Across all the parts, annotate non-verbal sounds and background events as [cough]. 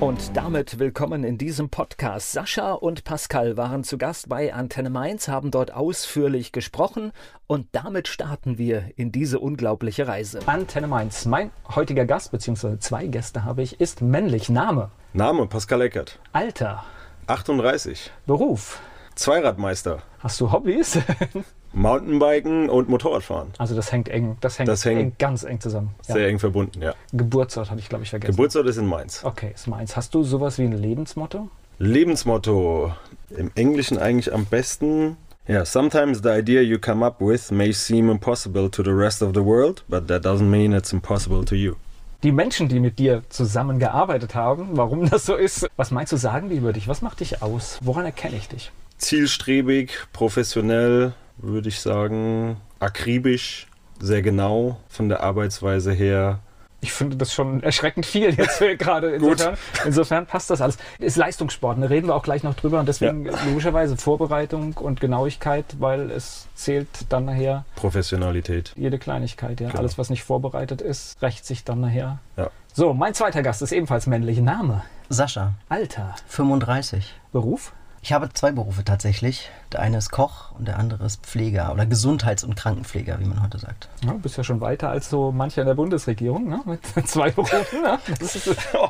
Und damit willkommen in diesem Podcast. Sascha und Pascal waren zu Gast bei Antenne Mainz, haben dort ausführlich gesprochen und damit starten wir in diese unglaubliche Reise. Antenne Mainz. Mein heutiger Gast, beziehungsweise zwei Gäste habe ich, ist männlich. Name? Name Pascal Eckert. Alter? 38. Beruf? Zweiradmeister. Hast du Hobbys? [laughs] Mountainbiken und Motorradfahren. Also das hängt eng, das hängt, Das hängt eng, ganz eng zusammen. Ja. Sehr eng verbunden, ja. Geburtsort hatte ich, glaube ich, vergessen. Geburtsort ist in Mainz. okay, ist Mainz. Hast du sowas wie ein Lebensmotto? Lebensmotto. Im Englischen eigentlich am besten. Yeah, sometimes the idea you come up with may seem impossible to the rest of the world, but that doesn't mean it's impossible to you. Die Menschen, die mit dir zusammengearbeitet haben, warum das so ist, was meinst du, sagen die über dich? Was macht dich aus? Woran erkenne ich dich? Zielstrebig, professionell, würde ich sagen, akribisch, sehr genau von der Arbeitsweise her. Ich finde das schon erschreckend viel jetzt [laughs] gerade. Insofern, insofern passt das alles. Ist Leistungssport, da reden wir auch gleich noch drüber. Und deswegen logischerweise Vorbereitung und Genauigkeit, weil es zählt dann nachher Professionalität. jede Kleinigkeit. Ja. Genau. Alles, was nicht vorbereitet ist, rächt sich dann nachher. Ja. So, mein zweiter Gast ist ebenfalls männlich. Name, Sascha, Alter, 35. Beruf, Ich habe zwei Berufe tatsächlich. Der eine ist Koch und der andere ist Pfleger oder Gesundheits- und Krankenpfleger, wie man heute sagt. Ja, du bist ja schon weiter als so mancher in der Bundesregierung, ne? [laughs] mit zwei Berufen. Ne? Ist,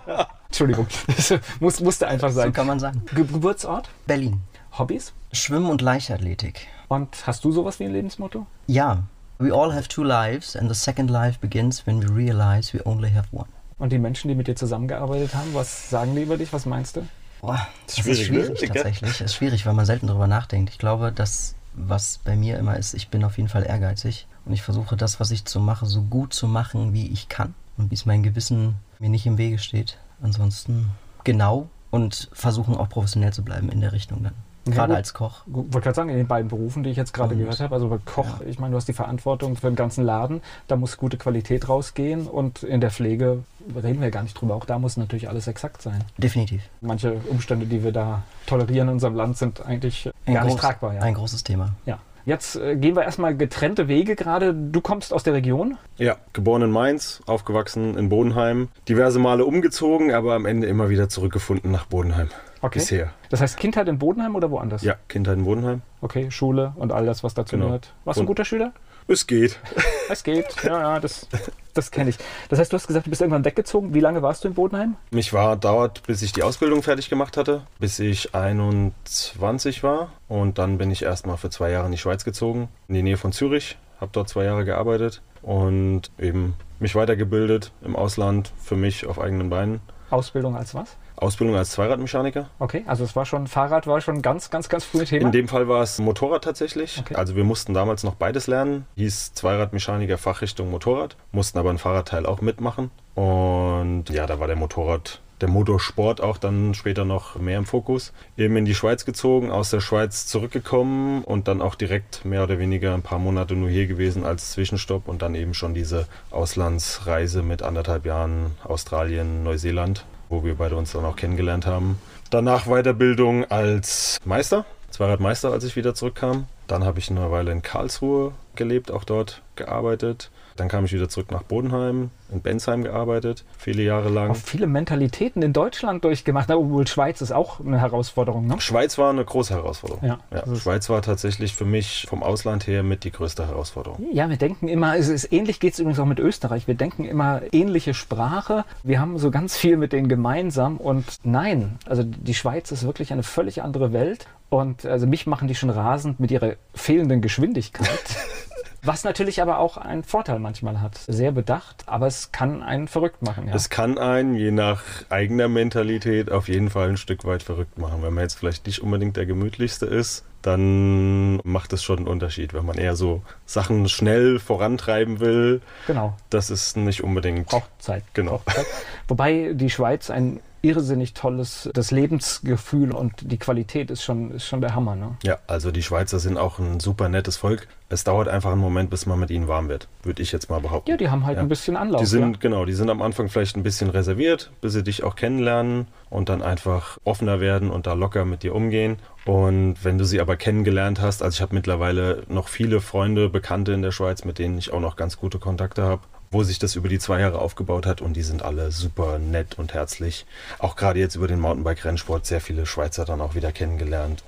[laughs] Entschuldigung, das muss, musste einfach So sein. kann man sagen. Ge Geburtsort, Berlin. Hobbys Schwimmen und Leichtathletik. und hast du sowas wie ein Lebensmotto? Ja. We all have two lives and the second life begins when we realize we only have one. Und die Menschen, die mit dir zusammengearbeitet haben, was sagen die über dich? Was meinst du? Boah, das Schwierig, ist ne? schwierig tatsächlich. Das ist schwierig, weil man selten darüber nachdenkt. Ich glaube, das, was bei mir immer ist, ich bin auf jeden Fall ehrgeizig und ich versuche das, was ich zu mache, so gut zu machen, wie ich kann und wie es mein Gewissen mir nicht im Wege steht. Ansonsten genau und versuchen auch professionell zu bleiben in der Richtung dann. Ja, Gerade gut. als Koch. Gu- Wollte gerade sagen, in den beiden Berufen, die ich jetzt gerade gehört habe, also bei Koch, ich meine, du hast die Verantwortung für den ganzen Laden, da muss gute Qualität rausgehen und in der Pflege reden wir gar nicht drüber. Auch da muss natürlich alles exakt sein. Definitiv. Manche Umstände, die wir da tolerieren in unserem Land, sind eigentlich Ein, gar nicht groß- tragbar. Ja. ein großes Thema. ja. Jetzt äh, gehen wir erstmal getrennte Wege gerade. Du kommst aus der Region. Ja, geboren in Mainz, aufgewachsen in Bodenheim, diverse Male umgezogen, aber am Ende immer wieder zurückgefunden nach Bodenheim. Okay. Bisher. Das heißt Kindheit in Bodenheim oder woanders? Ja, Kindheit in Bodenheim. Okay, Schule und all das, was dazu Genau. gehört. Warst du ein guter Schüler? Es geht. [laughs] Es geht. Ja, ja, das, das kenne ich. Das heißt, du hast gesagt, du bist irgendwann weggezogen. Wie lange warst du in Bodenheim? Mich war dauert, bis ich die Ausbildung fertig gemacht hatte, bis ich 21 war. Und dann bin ich erstmal für zwei Jahre in die Schweiz gezogen, in die Nähe von Zürich. Habe dort zwei Jahre gearbeitet und eben mich weitergebildet im Ausland für mich auf eigenen Beinen. Ausbildung als was? Ausbildung als Zweiradmechaniker. Okay, also es war schon, Fahrrad war schon ganz, ganz, ganz früh Thema. In dem Fall war es Motorrad tatsächlich. Okay. Also wir mussten damals noch beides lernen. Hieß Zweiradmechaniker Fachrichtung Motorrad. Mussten aber ein Fahrradteil auch mitmachen. Und ja, da war der Motorrad, der Motorsport auch dann später noch mehr im Fokus. Eben in die Schweiz gezogen, aus der Schweiz zurückgekommen und dann auch direkt mehr oder weniger ein paar Monate nur hier gewesen als Zwischenstopp und dann eben schon diese Auslandsreise mit anderthalb Jahren Australien, Neuseeland, wo wir beide uns dann auch kennengelernt haben. Danach Weiterbildung als Meister, Zweiradmeister, als ich wieder zurückkam. Dann habe ich eine Weile in Karlsruhe gelebt, auch dort gearbeitet. Dann kam ich wieder zurück nach Bodenheim, in Bensheim gearbeitet, viele Jahre lang. Auch viele Mentalitäten in Deutschland durchgemacht, obwohl Schweiz ist auch eine Herausforderung. Ne? Schweiz war eine große Herausforderung. Ja, ist- Schweiz war tatsächlich für mich vom Ausland her mit die größte Herausforderung. Ja, wir denken immer, es ist ähnlich geht es übrigens auch mit Österreich. Wir denken immer ähnliche Sprache. Wir haben so ganz viel mit denen gemeinsam und nein, also die Schweiz ist wirklich eine völlig andere Welt und also mich machen die schon rasend mit ihrer fehlenden Geschwindigkeit. [laughs] Was natürlich aber auch einen Vorteil manchmal hat. Sehr bedacht, aber es kann einen verrückt machen. Ja. Es kann einen, je nach eigener Mentalität, auf jeden Fall ein Stück weit verrückt machen. Wenn man jetzt vielleicht nicht unbedingt der gemütlichste ist, dann macht es schon einen Unterschied. Wenn man eher so Sachen schnell vorantreiben will, genau. das ist nicht unbedingt. Braucht Zeit. Genau. Braucht Zeit. Wobei die Schweiz ein irrsinnig tolles, das Lebensgefühl und die Qualität ist schon, ist schon der Hammer. Ne? Ja, also die Schweizer sind auch ein super nettes Volk. Es dauert einfach einen Moment, bis man mit ihnen warm wird, würde ich jetzt mal behaupten. Ja, die haben halt ja. ein bisschen Anlauf. Die sind, ja. genau, die sind am Anfang vielleicht ein bisschen reserviert, bis sie dich auch kennenlernen und dann einfach offener werden und da locker mit dir umgehen. Und wenn du sie aber kennengelernt hast, also ich habe mittlerweile noch viele Freunde, Bekannte in der Schweiz, mit denen ich auch noch ganz gute Kontakte habe wo sich das über die zwei Jahre aufgebaut hat und die sind alle super nett und herzlich. Auch gerade jetzt über den Mountainbike-Rennsport sehr viele Schweizer dann auch wieder kennengelernt.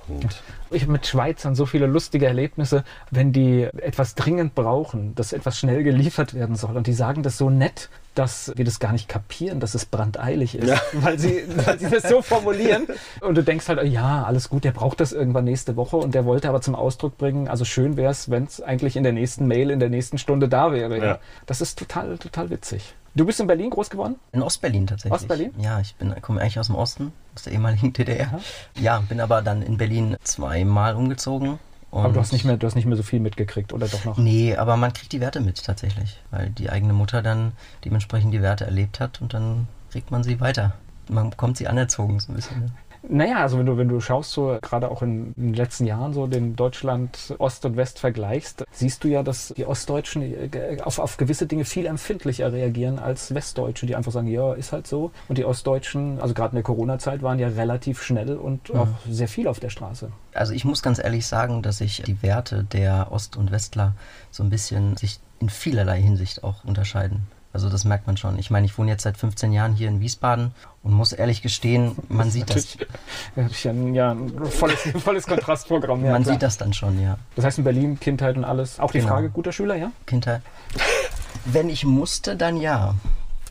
Ich habe mit Schweizern so viele lustige Erlebnisse, wenn die etwas dringend brauchen, dass etwas schnell geliefert werden soll und die sagen das so nett, dass wir das gar nicht kapieren, dass es brandeilig ist, ja. [laughs] weil, sie, weil sie das so formulieren. Und du denkst halt, ja, alles gut, der braucht das irgendwann nächste Woche und der wollte aber zum Ausdruck bringen, also schön wäre es, wenn es eigentlich in der nächsten Mail, in der nächsten Stunde da wäre. Ja. Das ist total, total witzig. Du bist in Berlin groß geworden? In Ostberlin tatsächlich. Ostberlin? Ja, ich bin, komme eigentlich aus dem Osten, aus der ehemaligen [laughs] DDR. Aha. Ja, bin aber dann in Berlin zweimal umgezogen und aber du hast, nicht mehr, du hast nicht mehr so viel mitgekriegt, oder doch noch? Nee, aber man kriegt die Werte mit tatsächlich, weil die eigene Mutter dann dementsprechend die Werte erlebt hat und dann kriegt man sie weiter. Man bekommt sie anerzogen so ein bisschen. Naja, also wenn du, wenn du schaust, so gerade auch in, in den letzten Jahren so den Deutschland Ost und West vergleichst, siehst du ja, dass die Ostdeutschen äh, auf, auf gewisse Dinge viel empfindlicher reagieren als Westdeutsche, die einfach sagen, ja, ist halt so. Und die Ostdeutschen, also gerade in der Corona-Zeit, waren ja relativ schnell und mhm. auch sehr viel auf der Straße. Also ich muss ganz ehrlich sagen, dass sich die Werte der Ost- und Westler so ein bisschen sich in vielerlei Hinsicht auch unterscheiden. Also das merkt man schon. Ich meine, ich wohne jetzt seit 15 Jahren hier in Wiesbaden und muss ehrlich gestehen, man das sieht das. Ja, ja, ein volles, [laughs] volles Kontrastprogramm. Ja, man klar. sieht das dann schon, ja. Das heißt in Berlin Kindheit und alles. Auch die genau. Frage, guter Schüler, ja? Kindheit. Wenn ich musste, dann ja.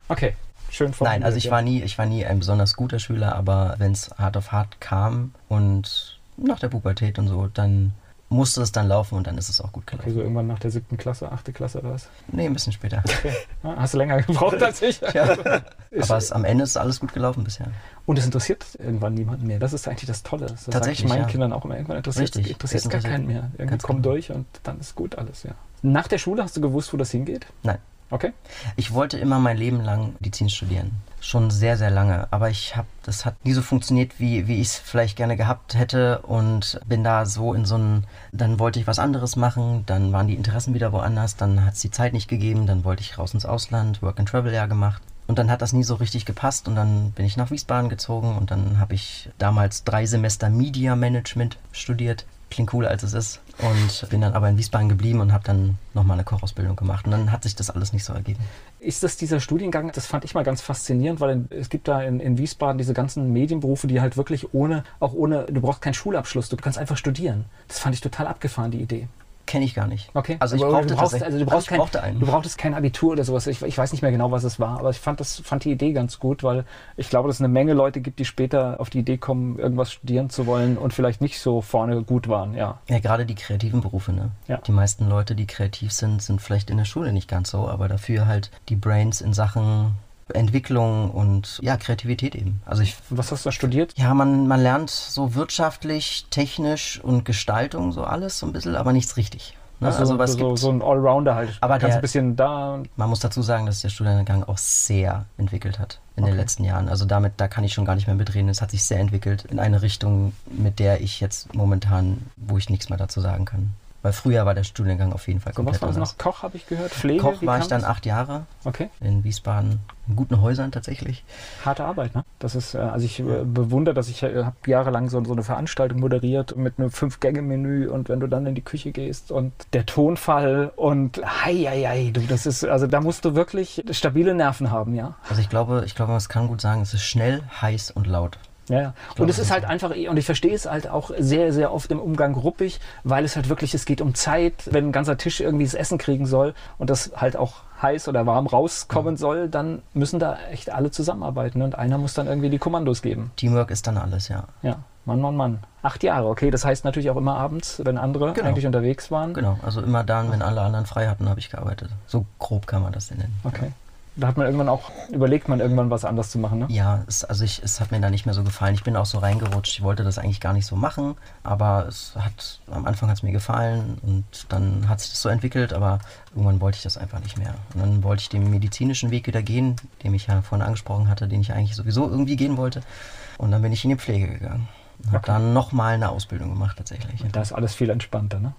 Okay. Schön Nein, also ich war nie, ich war nie ein besonders guter Schüler, aber wenn es hart auf hart kam und nach der Pubertät und so, dann musste es dann laufen und dann ist es auch gut gelaufen. Okay, so irgendwann nach der siebten Klasse, achte Klasse oder was? Nee, ein bisschen später. Okay. Hast du länger gebraucht als ich? ja. [laughs] Aber es, am Ende ist alles gut gelaufen bisher. Und es interessiert irgendwann niemanden mehr. Das ist eigentlich das Tolle. Das Tatsächlich, meinen ja. Kindern auch immer. Irgendwann interessiert es interessiert gar keinen mehr. Irgendwie kommen genau. durch und dann ist gut alles, ja. Nach der Schule hast du gewusst, wo das hingeht? Nein. Okay. Ich wollte immer mein Leben lang Medizin studieren. Schon sehr, sehr lange. Aber ich habe, das hat nie so funktioniert, wie, wie ich es vielleicht gerne gehabt hätte und bin da so in so einen, dann wollte ich was anderes machen, dann waren die Interessen wieder woanders, dann hat es die Zeit nicht gegeben, dann wollte ich raus ins Ausland, Work and Travel ja gemacht. Und dann hat das nie so richtig gepasst und dann bin ich nach Wiesbaden gezogen und dann habe ich damals drei Semester Media Management studiert klingt cooler als es ist. Und bin dann aber in Wiesbaden geblieben und habe dann nochmal eine Kochausbildung gemacht. Und dann hat sich das alles nicht so ergeben. Ist das dieser Studiengang, das fand ich mal ganz faszinierend, weil es gibt da in, in Wiesbaden diese ganzen Medienberufe, die halt wirklich ohne, auch ohne, du brauchst keinen Schulabschluss, du kannst einfach studieren. Das fand ich total abgefahren, die Idee. Kenne ich gar nicht. Okay. Also ich brauchte, du brauchst, also du brauchst kein, brauchte einen. Du brauchtest kein Abitur oder sowas. Ich, ich, weiß nicht mehr genau, was es war, aber ich fand, das, fand die Idee ganz gut, weil ich glaube, dass es eine Menge Leute gibt, die später auf die Idee kommen, irgendwas studieren zu wollen und vielleicht nicht so vorne gut waren. Ja, ja gerade die kreativen Berufe. Ne? Ja. Die meisten Leute, die kreativ sind, sind vielleicht in der Schule nicht ganz so, aber dafür halt die Brains in Sachen Entwicklung und ja, Kreativität eben. Also ich, Was hast du da studiert? Ja, man, man lernt so wirtschaftlich, technisch und Gestaltung, so alles so ein bisschen, aber nichts richtig. Ne? Also, also was so, gibt, so ein Allrounder halt. Aber der, ein bisschen da. Man muss dazu sagen, dass der Studiengang auch sehr entwickelt hat in okay. den letzten Jahren. Also damit, da kann ich schon gar nicht mehr mitreden. Es hat sich sehr entwickelt in eine Richtung, mit der ich jetzt momentan, wo ich nichts mehr dazu sagen kann. Weil früher war der Studiengang auf jeden Fall so, komplett was war das noch? Koch habe ich gehört? Pflege? Koch war ich dann acht Jahre. Okay. In Wiesbaden. In guten Häusern tatsächlich. Harte Arbeit, ne? Das ist, äh, also ich äh, bewundere, dass ich äh, habe jahrelang so, so eine Veranstaltung moderiert mit einem Fünf-Gänge-Menü und wenn du dann in die Küche gehst und der Tonfall und hei, hei, hei, du, das ist, also da musst du wirklich stabile Nerven haben, ja? Also ich glaube, ich glaube, man kann gut sagen, es ist schnell, heiß und laut. Ja, ja. Und es ist halt einfach, und ich verstehe es halt auch sehr, sehr oft im Umgang ruppig, weil es halt wirklich, es geht um Zeit, wenn ein ganzer Tisch irgendwie das Essen kriegen soll und das halt auch heiß oder warm rauskommen ja. soll, dann müssen da echt alle zusammenarbeiten und einer muss dann irgendwie die Kommandos geben. Teamwork ist dann alles, ja. Ja, Mann, Mann, Mann. Acht Jahre, okay, das heißt natürlich auch immer abends, wenn andere genau. eigentlich unterwegs waren. Genau, also immer dann, wenn alle anderen frei hatten, habe ich gearbeitet. So grob kann man das denn nennen. Okay. Da hat man irgendwann auch, überlegt man irgendwann was anders zu machen, ne? Ja, es, also ich, es hat mir da nicht mehr so gefallen. Ich bin auch so reingerutscht. Ich wollte das eigentlich gar nicht so machen, aber es hat, am Anfang hat es mir gefallen und dann hat sich das so entwickelt, aber irgendwann wollte ich das einfach nicht mehr. Und dann wollte ich den medizinischen Weg wieder gehen, den ich ja vorhin angesprochen hatte, den ich eigentlich sowieso irgendwie gehen wollte. Und dann bin ich in die Pflege gegangen. Habe Okay. dann nochmal eine Ausbildung gemacht tatsächlich. Da ist alles viel entspannter, ne?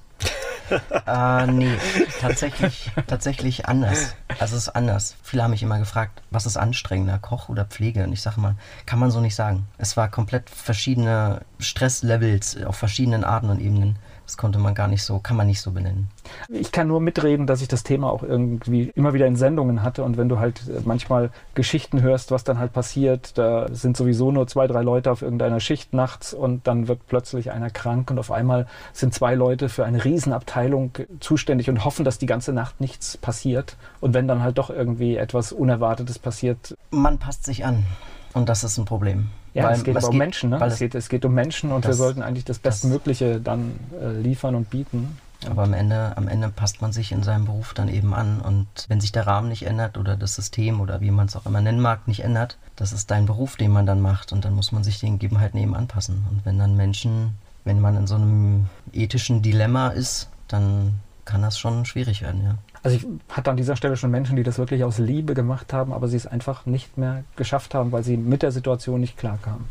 Äh, nee, tatsächlich, tatsächlich anders. Also es ist anders. Viele haben mich immer gefragt, was ist anstrengender, Koch oder Pflege? Und ich sage mal, kann man so nicht sagen. Es war komplett verschiedene Stresslevels auf verschiedenen Arten und Ebenen. Das konnte man gar nicht so, kann man nicht so benennen. Ich kann nur mitreden, dass ich das Thema auch irgendwie immer wieder in Sendungen hatte und wenn du halt äh, manchmal Geschichten hörst, was dann halt passiert, da sind sowieso nur zwei, drei Leute auf irgendeiner Schicht nachts und dann wird plötzlich einer krank und auf einmal sind zwei Leute für eine Riesenabteilung zuständig und hoffen, dass die ganze Nacht nichts passiert und wenn dann halt doch irgendwie etwas Unerwartetes passiert, Man passt sich an. Und das ist ein Problem. Ja, Weil es geht aber um Menschen, ne? Es geht, es geht um Menschen und wir sollten eigentlich das das- Bestmögliche dann äh, liefern und bieten. Aber am Ende, am Ende passt man sich in seinem Beruf dann eben an. Und wenn sich der Rahmen nicht ändert oder das System oder wie man es auch immer nennen mag, nicht ändert, das ist dein Beruf, den man dann macht. Und dann muss man sich den Gegebenheiten eben anpassen. Und wenn dann Menschen, wenn man in so einem ethischen Dilemma ist, dann kann das schon schwierig werden, ja. Also ich hatte an dieser Stelle schon Menschen, die das wirklich aus Liebe gemacht haben, aber sie es einfach nicht mehr geschafft haben, weil sie mit der Situation nicht klarkamen.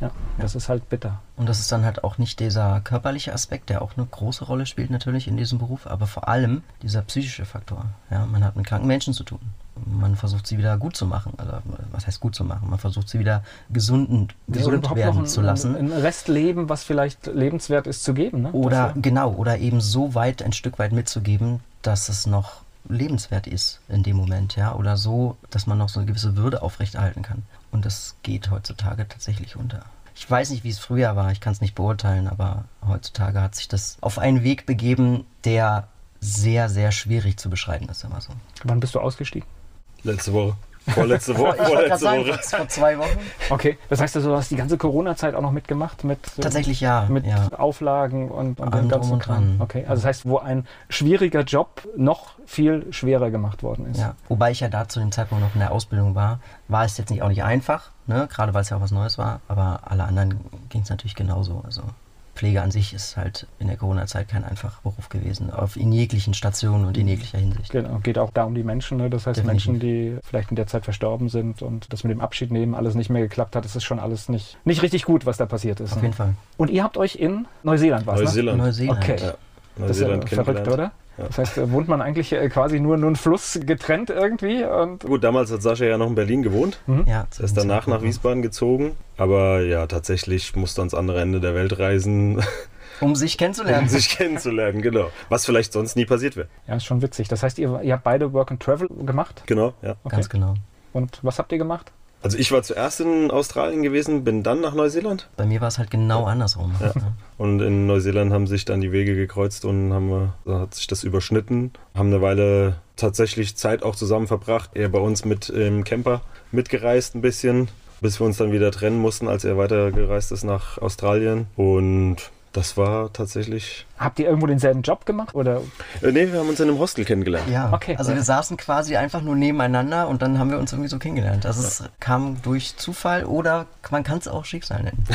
Ja. Ja, das ist halt bitter. Und das ist dann halt auch nicht dieser körperliche Aspekt, der auch eine große Rolle spielt natürlich in diesem Beruf, aber vor allem dieser psychische Faktor. Ja, man hat mit kranken Menschen zu tun. Man versucht sie wieder gut zu machen. Also was heißt gut zu machen? Man versucht sie wieder gesund, Oder gesund überhaupt werden ein, zu lassen. Ein Restleben, was vielleicht lebenswert ist, zu geben. Ne? Oder Das- genau, oder eben so weit ein Stück weit mitzugeben, dass es noch lebenswert ist in dem Moment, ja, oder so, dass man noch so eine gewisse Würde aufrechterhalten kann. Und das geht heutzutage tatsächlich unter. Ich weiß nicht, wie es früher war, ich kann es nicht beurteilen, aber heutzutage hat sich das auf einen Weg begeben, der sehr, sehr schwierig zu beschreiben ist, immer so. Wann bist du ausgestiegen? Letzte Woche. Vorletzte Woche. [laughs] Vorletzte sagen, Woche. vor, vor zwei Wochen. Okay, das heißt also, du hast die ganze Corona-Zeit auch noch mitgemacht mit, äh, Tatsächlich ja. mit ja. Auflagen und, und Allem dem drum ganzen und Kram. dran. Okay, also das heißt, wo ein schwieriger Job noch viel schwerer gemacht worden ist. Ja, wobei ich ja da zu dem Zeitpunkt noch in der Ausbildung war, war es jetzt nicht auch nicht einfach, ne? gerade weil es ja auch was Neues war, aber alle anderen ging es natürlich genauso. Also Pflege an sich ist halt in der Corona-Zeit kein einfacher Beruf gewesen, auf in jeglichen Stationen und in jeglicher Hinsicht. Genau, geht auch da um die Menschen. Ne? Das heißt, Definitiv. Menschen, die vielleicht in der Zeit verstorben sind und das mit dem Abschied nehmen alles nicht mehr geklappt hat, das ist schon alles nicht, nicht richtig gut, was da passiert ist. Auf ne? jeden Fall. Und ihr habt euch in Neuseeland was, ne? Neuseeland. Neuseeland. Okay. Ja, Das ist ja Neuseeland verrückt, oder? Das heißt, äh, wohnt man eigentlich äh, quasi nur nur einen Fluss getrennt irgendwie und Gut, damals hat Sascha ja noch in Berlin gewohnt. Ja, Er ist danach nach Wiesbaden gezogen. Aber ja, tatsächlich musste ans andere Ende der Welt reisen, [laughs] Um sich [laughs] um kennenzulernen. sich kennenzulernen, genau. Was vielleicht sonst nie passiert wäre. ja, ist schon witzig. Das heißt, ihr, ihr habt beide Work and Travel gemacht Genau, ja. Okay. Ganz genau. und was habt ihr gemacht? Also ich war zuerst in Australien gewesen, bin dann nach Neuseeland. Bei mir war es halt genau andersrum. Ja. Und in Neuseeland haben sich dann die Wege gekreuzt und haben, wir- da hat sich das überschnitten. Haben eine Weile tatsächlich Zeit auch zusammen verbracht. Er bei uns mit im Camper mitgereist ein bisschen, bis wir uns dann wieder trennen mussten, als er weitergereist ist nach Australien. Und das war tatsächlich. Habt ihr irgendwo denselben Job gemacht oder Äh, nee, wir haben uns in einem Hostel kennengelernt. Ja, Okay. also wir saßen quasi einfach nur nebeneinander und dann haben wir uns irgendwie so kennengelernt. Also es kam durch Zufall oder man kann es auch Schicksal nennen. [laughs]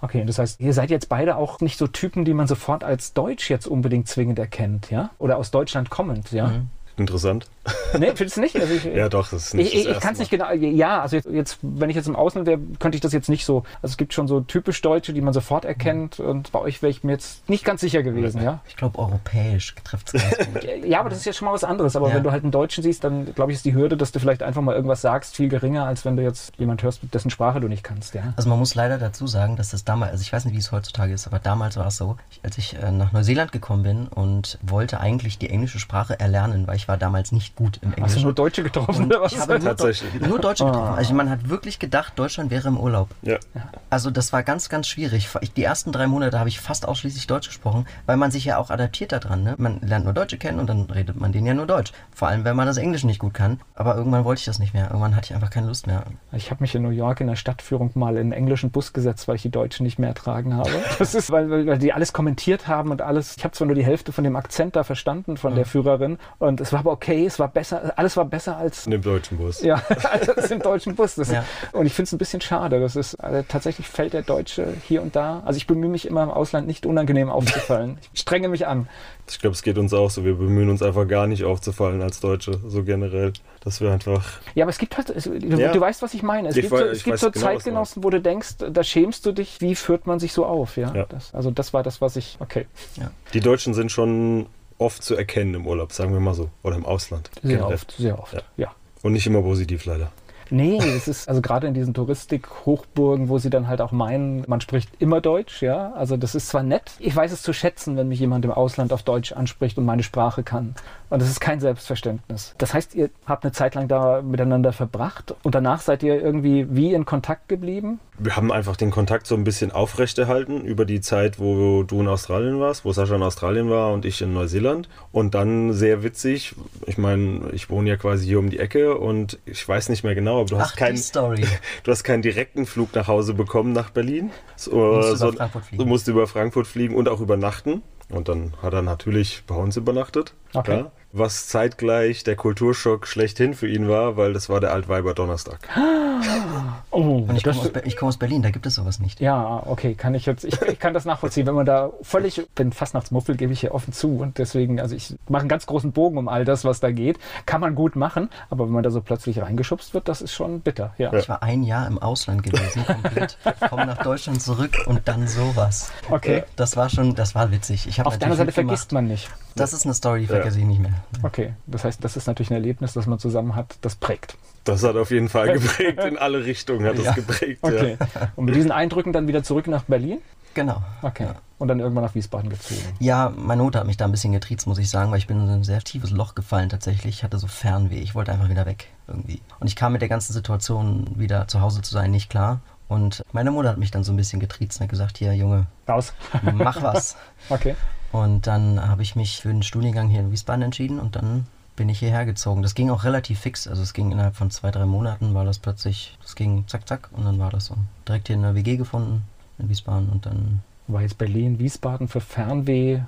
Okay, das heißt, ihr seid jetzt beide auch nicht so Typen, die man sofort als Deutsch jetzt unbedingt zwingend erkennt, ja? Oder aus Deutschland kommend, ja? Mhm. Interessant. Nee, findest du nicht? Also ich, Ja, doch, das ist nicht Ich, ich, kann es nicht genau. Ja, also jetzt, jetzt, wenn ich jetzt im Ausland wäre, könnte ich das jetzt nicht so. Also es gibt schon so typisch Deutsche, die man sofort erkennt. Und bei euch wäre ich mir jetzt nicht ganz sicher gewesen, ja. Ich glaube, europäisch trifft es ganz gut. [laughs] Ja, aber das ist ja schon mal was anderes. Aber Ja. wenn du halt einen Deutschen siehst, dann glaube ich, ist die Hürde, dass du vielleicht einfach mal irgendwas sagst, viel geringer, als wenn du jetzt jemand hörst, dessen Sprache du nicht kannst, ja. Also man muss leider dazu sagen, dass das damals, also ich weiß nicht, wie es heutzutage ist, aber damals war es so, als ich äh, nach Neuseeland gekommen bin und wollte eigentlich die englische Sprache erlernen, weil ich war damals nicht gut im Hast du nur Deutsche getroffen Und oder was? ich habe nur, Tatsächlich. Deu- nur Deutsche getroffen. Also man hat wirklich gedacht, Deutschland wäre im Urlaub. Ja. Also das war ganz, ganz schwierig. Die ersten drei Monate habe ich fast ausschließlich Deutsch gesprochen, weil man sich ja auch adaptiert daran. Ne? Man lernt nur Deutsche kennen und dann redet man denen ja nur Deutsch. Vor allem, wenn man das Englisch nicht gut kann. Aber irgendwann wollte ich das nicht mehr. Irgendwann hatte ich einfach keine Lust mehr. Ich habe mich in New York in der Stadtführung mal in einen englischen Bus gesetzt, weil ich die Deutschen nicht mehr ertragen habe. [laughs] Das ist, weil, weil, weil die alles kommentiert haben und alles. Ich habe zwar nur die Hälfte von dem Akzent da verstanden von der Führerin und es war aber okay, es war war besser, alles war besser als in dem deutschen Bus. Ja, [laughs] als im deutschen Bus. Das Ja. Und ich finde es ein bisschen schade. Das ist also tatsächlich fällt der Deutsche hier und da. Also ich bemühe mich immer im Ausland nicht unangenehm aufzufallen. [laughs] Ich strenge mich an. Ich glaube, es geht uns auch so. Wir bemühen uns einfach gar nicht aufzufallen als Deutsche, so generell. Dass wir einfach. Ja, aber es gibt halt, es, du, Ja. du weißt, was ich meine. Es Ich gibt so, es gibt so genau, Zeitgenossen, wo du denkst, da schämst du dich. Wie führt man sich so auf? Ja. Ja. Das, also das war das, was ich. Okay. Die Deutschen sind schon oft zu erkennen im Urlaub, sagen wir mal so. Oder im Ausland. Sehr generell. oft, sehr oft. Ja. ja. Und nicht immer positiv leider. Nee, das ist also gerade in diesen Touristik-Hochburgen, wo sie dann halt auch meinen, man spricht immer Deutsch, ja. Also das ist zwar nett, ich weiß es zu schätzen, wenn mich jemand im Ausland auf Deutsch anspricht und meine Sprache kann. Und das ist kein Selbstverständnis. Das heißt, ihr habt eine Zeit lang da miteinander verbracht und danach seid ihr irgendwie wie in Kontakt geblieben? Wir haben einfach den Kontakt so ein bisschen aufrechterhalten über die Zeit, wo du in Australien warst, wo Sascha in Australien war und ich in Neuseeland. Und dann sehr witzig, ich meine, ich wohne ja quasi hier um die Ecke und ich weiß nicht mehr genau, aber du hast Ach, keinen die Story. [laughs] Du hast keinen direkten Flug nach Hause bekommen nach Berlin. So, musst über so- Frankfurt fliegen. Du musst über Frankfurt fliegen und auch übernachten. Und dann hat er natürlich bei uns übernachtet. Okay. Ja, was zeitgleich der Kulturschock schlechthin für ihn war, weil das war der Altweiber Donnerstag. [gasps] Oh, Und ich komme aus, Be- komm aus Berlin, da gibt es sowas nicht. ja, okay, kann ich jetzt, ich, ich kann das nachvollziehen, wenn man da völlig, bin Fastnachtsmuffel, gebe ich hier offen zu und deswegen, also ich mache einen ganz großen Bogen um all das, was da geht, kann man gut machen, aber wenn man da so plötzlich reingeschubst wird, das ist schon bitter, ja. Ich war ein Jahr im Ausland gewesen, komplett. Komme nach Deutschland zurück und dann sowas. Okay. Das war schon, das war witzig. Ich Auf deiner natürlich Seite vergisst man nicht. Das ist eine Story, die vergesse ich nicht mehr. Okay, das heißt, das ist natürlich ein Erlebnis, das man zusammen hat, das prägt. Das hat auf jeden Fall [laughs] geprägt. In alle Richtungen hat Ja. das geprägt. Okay. Und mit diesen Eindrücken dann wieder zurück nach Berlin? Genau. Okay. Ja. Und dann irgendwann nach Wiesbaden gezogen. Ja, meine Mutter hat mich da ein bisschen getriezt, muss ich sagen, weil ich bin in so ein sehr tiefes Loch gefallen tatsächlich. Ich hatte so Fernweh. Ich wollte einfach wieder weg irgendwie. Und ich kam mit der ganzen Situation wieder zu Hause zu sein nicht klar. Und meine Mutter hat mich dann so ein bisschen getriezt und hat gesagt, hier Junge, Raus. mach was. [laughs] Okay. Und dann habe ich mich für den Studiengang hier in Wiesbaden entschieden und dann bin ich hierher gezogen. Das ging auch relativ fix. Also es ging innerhalb von zwei, drei Monaten war das plötzlich, das ging zack, zack und dann war das so. Direkt hier in der WG gefunden in Wiesbaden und dann. War jetzt Berlin, Wiesbaden für Fernweh.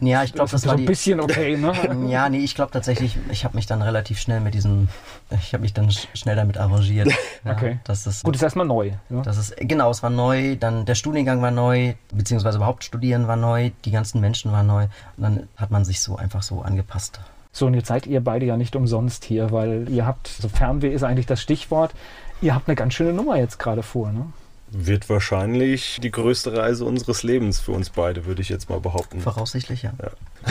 Ja, ich glaube, das so war ein die. bisschen okay, ne? [laughs] Ja, nee, ich glaube tatsächlich, ich habe mich dann relativ schnell mit diesem, ich habe mich dann sch- schnell damit arrangiert. [laughs] Ja, Okay. Das ist, Gut, ist erstmal neu. Ne? das ist, genau, es war neu, dann der Studiengang war neu, beziehungsweise überhaupt Studieren war neu, die ganzen Menschen waren neu und dann hat man sich so einfach so angepasst. So, und jetzt seid ihr beide ja nicht umsonst hier, weil ihr habt, so Fernweh ist eigentlich das Stichwort, ihr habt eine ganz schöne Nummer jetzt gerade vor, ne? Wird wahrscheinlich die größte Reise unseres Lebens für uns beide, würde ich jetzt mal behaupten. Voraussichtlich, ja.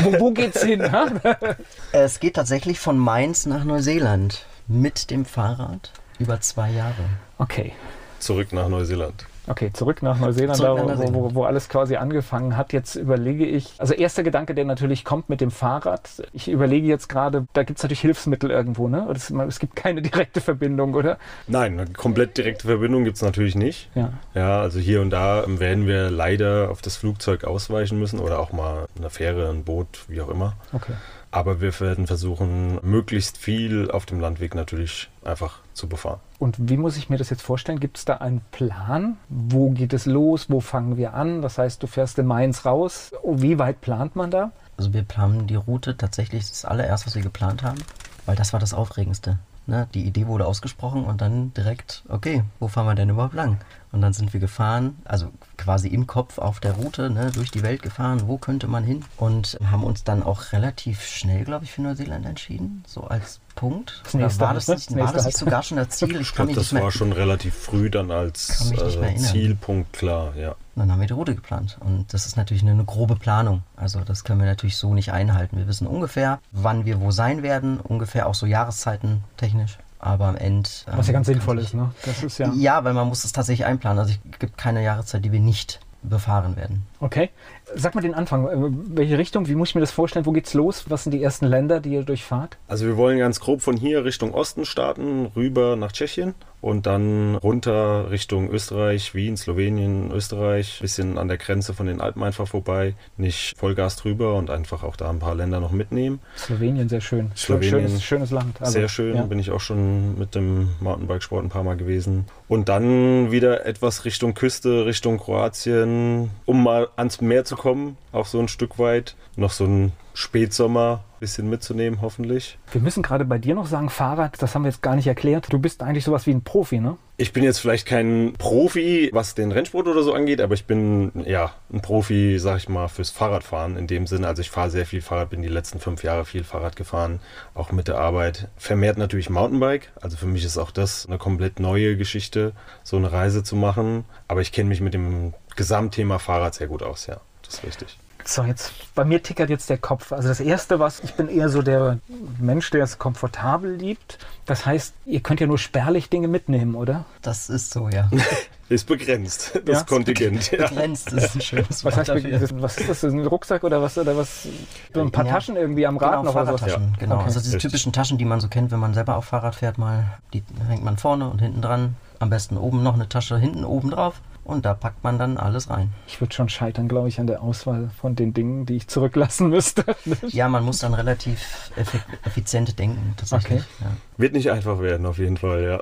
Wo, wo geht's hin? ha? [laughs] Es geht tatsächlich von Mainz nach Neuseeland mit dem Fahrrad über zwei Jahre. Okay. Zurück nach Neuseeland. Okay, zurück nach Neuseeland, Zurück nach Neuseeland. Wo, wo, wo alles quasi angefangen hat. Jetzt überlege ich, also erster Gedanke, der natürlich kommt mit dem Fahrrad. Ich überlege jetzt gerade, da gibt es natürlich Hilfsmittel irgendwo, ne? Es, es gibt keine [laughs] direkte Verbindung, oder? Nein, eine komplett direkte Verbindung gibt es natürlich nicht. Ja. Ja, also hier und da werden wir leider auf das Flugzeug ausweichen müssen oder auch mal eine Fähre, ein Boot, wie auch immer. Okay. Aber wir werden versuchen, möglichst viel auf dem Landweg natürlich einfach zu befahren. Und wie muss ich mir das jetzt vorstellen? Gibt es da einen Plan? Wo geht es los? Wo fangen wir an? Das heißt, du fährst in Mainz raus. Oh, wie weit plant man da? Also wir planen die Route tatsächlich das allererste, was wir geplant haben, weil das war das Aufregendste. Ne? Die Idee wurde ausgesprochen und dann direkt, okay, wo fahren wir denn überhaupt lang? Und dann sind wir gefahren, also quasi im Kopf auf der Route, ne, durch die Welt gefahren, wo könnte man hin? Und haben uns dann auch relativ schnell, glaube ich, für Neuseeland entschieden, so als Punkt. Das nächste war das, [laughs] nicht, Das war das nicht sogar [laughs] schon das Ziel? Ich glaube, das war schon relativ früh dann als äh. Zielpunkt klar, ja. Dann haben wir die Route geplant. Und das ist natürlich eine, eine grobe Planung. Also das können wir natürlich so nicht einhalten. Wir wissen ungefähr, wann wir wo sein werden, ungefähr auch so Jahreszeiten technisch. Aber am Ende. Was ja ähm, ganz sinnvoll sich- ist, ne? Das ist ja. Ja, weil man muss es tatsächlich einplanen. Also es gibt keine Jahreszeit, die wir nicht befahren werden. Okay. Sag mal den Anfang. Äh, Welche Richtung? Wie muss ich mir das vorstellen? Wo geht's los? Was sind die ersten Länder, die ihr durchfahrt? Also wir wollen ganz grob von hier Richtung Osten starten, rüber nach Tschechien und dann runter Richtung Österreich, Wien, Slowenien, Österreich, bisschen an der Grenze von den Alpen einfach vorbei, nicht Vollgas drüber und einfach auch da ein paar Länder noch mitnehmen. Slowenien, sehr schön. Slowenien. Schönes, schönes Land. Also, Sehr schön, Ja. bin ich auch schon mit dem Mountainbikesport ein paar Mal gewesen. Und dann wieder etwas Richtung Küste, Richtung Kroatien, um mal ans Meer zu kommen, auch so ein Stück weit. Noch so ein Spätsommer bisschen mitzunehmen, hoffentlich. Wir müssen gerade bei dir noch sagen, Fahrrad, das haben wir jetzt gar nicht erklärt. Du bist eigentlich sowas wie ein Profi, ne? Ich bin jetzt vielleicht kein Profi, was den Rennsport oder so angeht, aber ich bin ja ein Profi, sag ich mal, fürs Fahrradfahren in dem Sinne. Also ich fahre sehr viel Fahrrad, bin die letzten fünf Jahre viel Fahrrad gefahren, auch mit der Arbeit. Vermehrt natürlich Mountainbike. Also für mich ist auch das eine komplett neue Geschichte, so eine Reise zu machen. Aber ich kenne mich mit dem Gesamtthema Fahrrad sehr gut aus, ja. Ist richtig. So, jetzt bei mir tickert jetzt der Kopf. Also das erste, was ich bin eher so der Mensch, der es komfortabel liebt. Das heißt, ihr könnt ja nur spärlich Dinge mitnehmen, oder? Das ist so, ja. [laughs] Ist begrenzt, das Ja. Kontingent. Ja. Begrenzt ist ein schönes Was Wort heißt, dafür. was ist das? Ein Rucksack oder was? Oder was? So ein paar Ja. Taschen irgendwie am Rad Genau, noch oder so? Fahrradtaschen, genau. Okay. Also diese Richtig. typischen Taschen, die man so kennt, wenn man selber auf Fahrrad fährt, mal, die hängt man vorne und hinten dran. Am besten oben noch eine Tasche hinten oben drauf und da packt man dann alles rein. Ich würde schon scheitern, glaube ich, an der Auswahl von den Dingen, die ich zurücklassen müsste. [laughs] Ja, man muss dann relativ effi effizient denken, tatsächlich. Okay. Ja. Wird nicht einfach werden, auf jeden Fall, ja.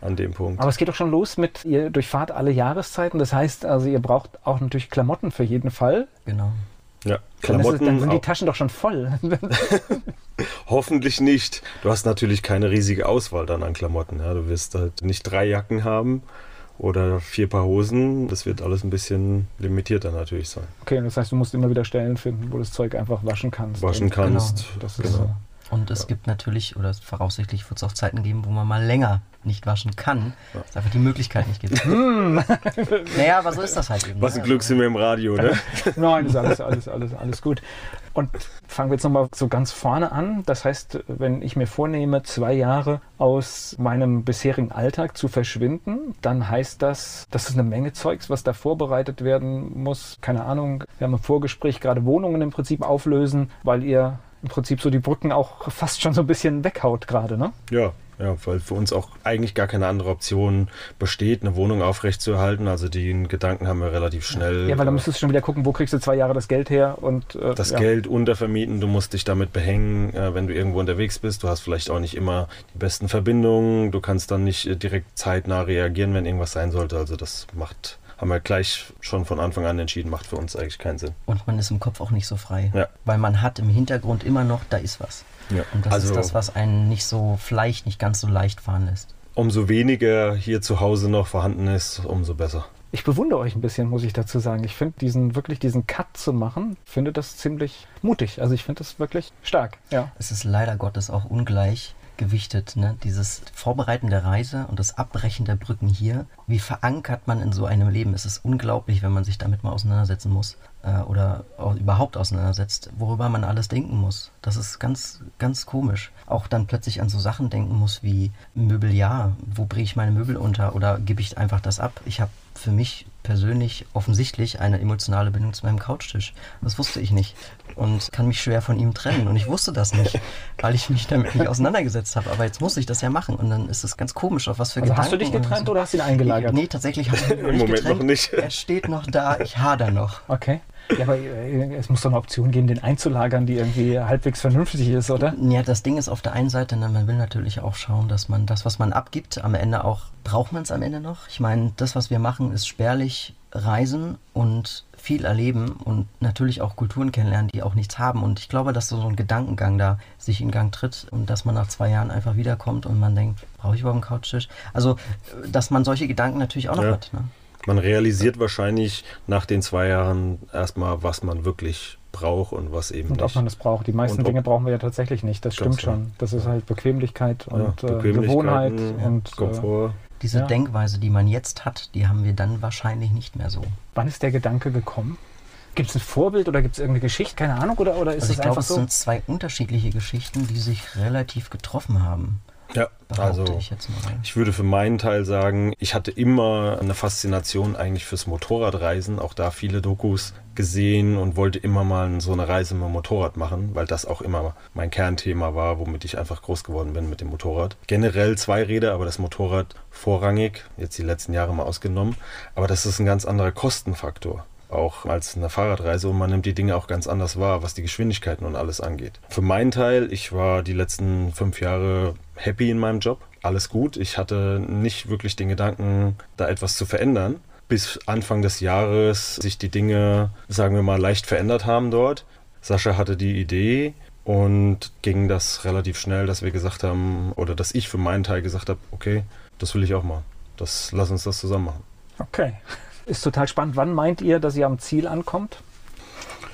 An dem Punkt. Aber es geht doch schon los mit, ihr durchfahrt alle Jahreszeiten. Das heißt, also ihr braucht auch natürlich Klamotten für jeden Fall. Genau. ja, Dann, ist es, Klamotten. dann sind die Taschen doch schon voll. [laughs] [laughs] Hoffentlich nicht. Du hast natürlich keine riesige Auswahl dann an Klamotten. Ja. Du wirst halt nicht drei Jacken haben oder vier Paar Hosen. Das wird alles ein bisschen limitierter natürlich sein. okay, das heißt, du musst immer wieder Stellen finden, wo du das Zeug einfach waschen kannst. Waschen Und kannst. Das ist Genau. Und es gibt natürlich, oder voraussichtlich wird es auch Zeiten geben, wo man mal länger nicht waschen kann, weil es einfach die Möglichkeit nicht gibt. [laughs] [laughs] naja, aber so ist das halt eben. Was ein ne? Glück sind wir im Radio, ne? [laughs] Nein, ist alles, alles, alles, alles gut. Und fangen wir jetzt nochmal so ganz vorne an. Das heißt, wenn ich mir vornehme, zwei Jahre aus meinem bisherigen Alltag zu verschwinden, dann heißt das, das ist eine Menge Zeugs, was da vorbereitet werden muss. Keine Ahnung, wir haben im Vorgespräch gerade Wohnungen im Prinzip auflösen, weil ihr im Prinzip so die Brücken auch fast schon so ein bisschen weghaut gerade, ne? Ja, ja, weil für uns auch eigentlich gar keine andere Option besteht, eine Wohnung aufrechtzuerhalten. Also den Gedanken haben wir relativ schnell. Ja, weil da äh, müsstest du schon wieder gucken, wo kriegst du zwei Jahre das Geld her und äh, das ja. Geld untervermieten, du musst dich damit behängen, äh, wenn du irgendwo unterwegs bist. Du hast vielleicht auch nicht immer die besten Verbindungen. Du kannst dann nicht äh, direkt zeitnah reagieren, wenn irgendwas sein sollte. Also das macht, haben wir gleich schon von Anfang an entschieden, macht für uns eigentlich keinen Sinn. Und man ist im Kopf auch nicht so frei. Ja. Weil man hat im Hintergrund immer noch, da ist was. Ja. Und das also ist das, was einen nicht so vielleicht nicht ganz so leicht fahren lässt. umso weniger hier zu Hause noch vorhanden ist, umso besser. Ich bewundere euch ein bisschen, muss ich dazu sagen. Ich finde diesen wirklich diesen Cut zu machen, finde das ziemlich mutig. Also ich finde das wirklich stark. Ja. Es ist leider Gottes auch ungleich gewichtet, ne? Dieses Vorbereiten der Reise und das Abbrechen der Brücken hier. Wie verankert man in so einem Leben? Es ist unglaublich, wenn man sich damit mal auseinandersetzen muss äh, oder überhaupt auseinandersetzt, worüber man alles denken muss. Das ist ganz, ganz komisch. Auch dann plötzlich an so Sachen denken muss wie Möbeljahr. Wo bringe ich meine Möbel unter oder gebe ich einfach das ab? Ich habe für mich persönlich offensichtlich eine emotionale Bindung zu meinem Couchtisch. Das wusste ich nicht und kann mich schwer von ihm trennen. Und ich wusste das nicht, [laughs] weil ich mich damit nicht auseinandergesetzt habe. Aber jetzt muss ich das ja machen und dann ist es ganz komisch, auf was für Also Gedanken. hast du dich getrennt so. oder hast du ihn eingelagert? Nee, tatsächlich habe ich [laughs] Im nicht Moment getrennt. noch nicht. Er steht noch da, ich hader noch. Okay. Ja, aber äh, es muss doch eine Option geben, den einzulagern, die irgendwie halbwegs vernünftig ist, oder? Ja, das Ding ist auf der einen Seite, ne, man will natürlich auch schauen, dass man das, was man abgibt, am Ende auch, braucht man es am Ende noch? Ich meine, das, was wir machen, ist spärlich reisen und viel erleben und natürlich auch Kulturen kennenlernen, die auch nichts haben. Und ich glaube, dass so ein Gedankengang da sich in Gang tritt und dass man nach zwei Jahren einfach wiederkommt und man denkt, brauche ich überhaupt einen Couchtisch? Also, dass man solche Gedanken natürlich auch noch Ja. hat. Ne? Man realisiert wahrscheinlich nach den zwei Jahren erstmal, was man wirklich braucht und was eben Und ob nicht. man das braucht. Die meisten Und ob- Dinge brauchen wir ja tatsächlich nicht. Das stimmt schon. Das ist halt Bequemlichkeit Ja, und äh, Bequemlichkeiten, Gewohnheit ja, und äh, Komfort. Diese Ja. Denkweise, die man jetzt hat, die haben wir dann wahrscheinlich nicht mehr so. wann ist der Gedanke gekommen? Gibt es ein Vorbild oder gibt es irgendeine Geschichte? Keine Ahnung. Oder, oder ist Also es ich glaube, einfach es so? sind zwei unterschiedliche Geschichten, die sich relativ getroffen haben, Ja, also ich ich würde für meinen Teil sagen, ich hatte immer eine Faszination eigentlich fürs Motorradreisen, auch da viele Dokus gesehen und wollte immer mal so eine Reise mit dem Motorrad machen, weil das auch immer mein Kernthema war, womit ich einfach groß geworden bin mit dem Motorrad. Generell Zweiräder, aber das Motorrad vorrangig, jetzt die letzten Jahre mal ausgenommen. Aber das ist ein ganz anderer Kostenfaktor auch als eine Fahrradreise und man nimmt die Dinge auch ganz anders wahr, was die Geschwindigkeiten und alles angeht. Für meinen Teil, ich war die letzten fünf Jahre happy in meinem Job, alles gut. Ich hatte nicht wirklich den Gedanken, da etwas zu verändern. Bis Anfang des Jahres sich die Dinge, sagen wir mal, leicht verändert haben dort. Sascha hatte die Idee und ging das relativ schnell, dass wir gesagt haben, oder dass ich für meinen Teil gesagt habe, okay, das will ich auch machen. Das, lass uns das zusammen machen. Okay. Ist total spannend. Wann meint ihr, dass ihr am Ziel ankommt?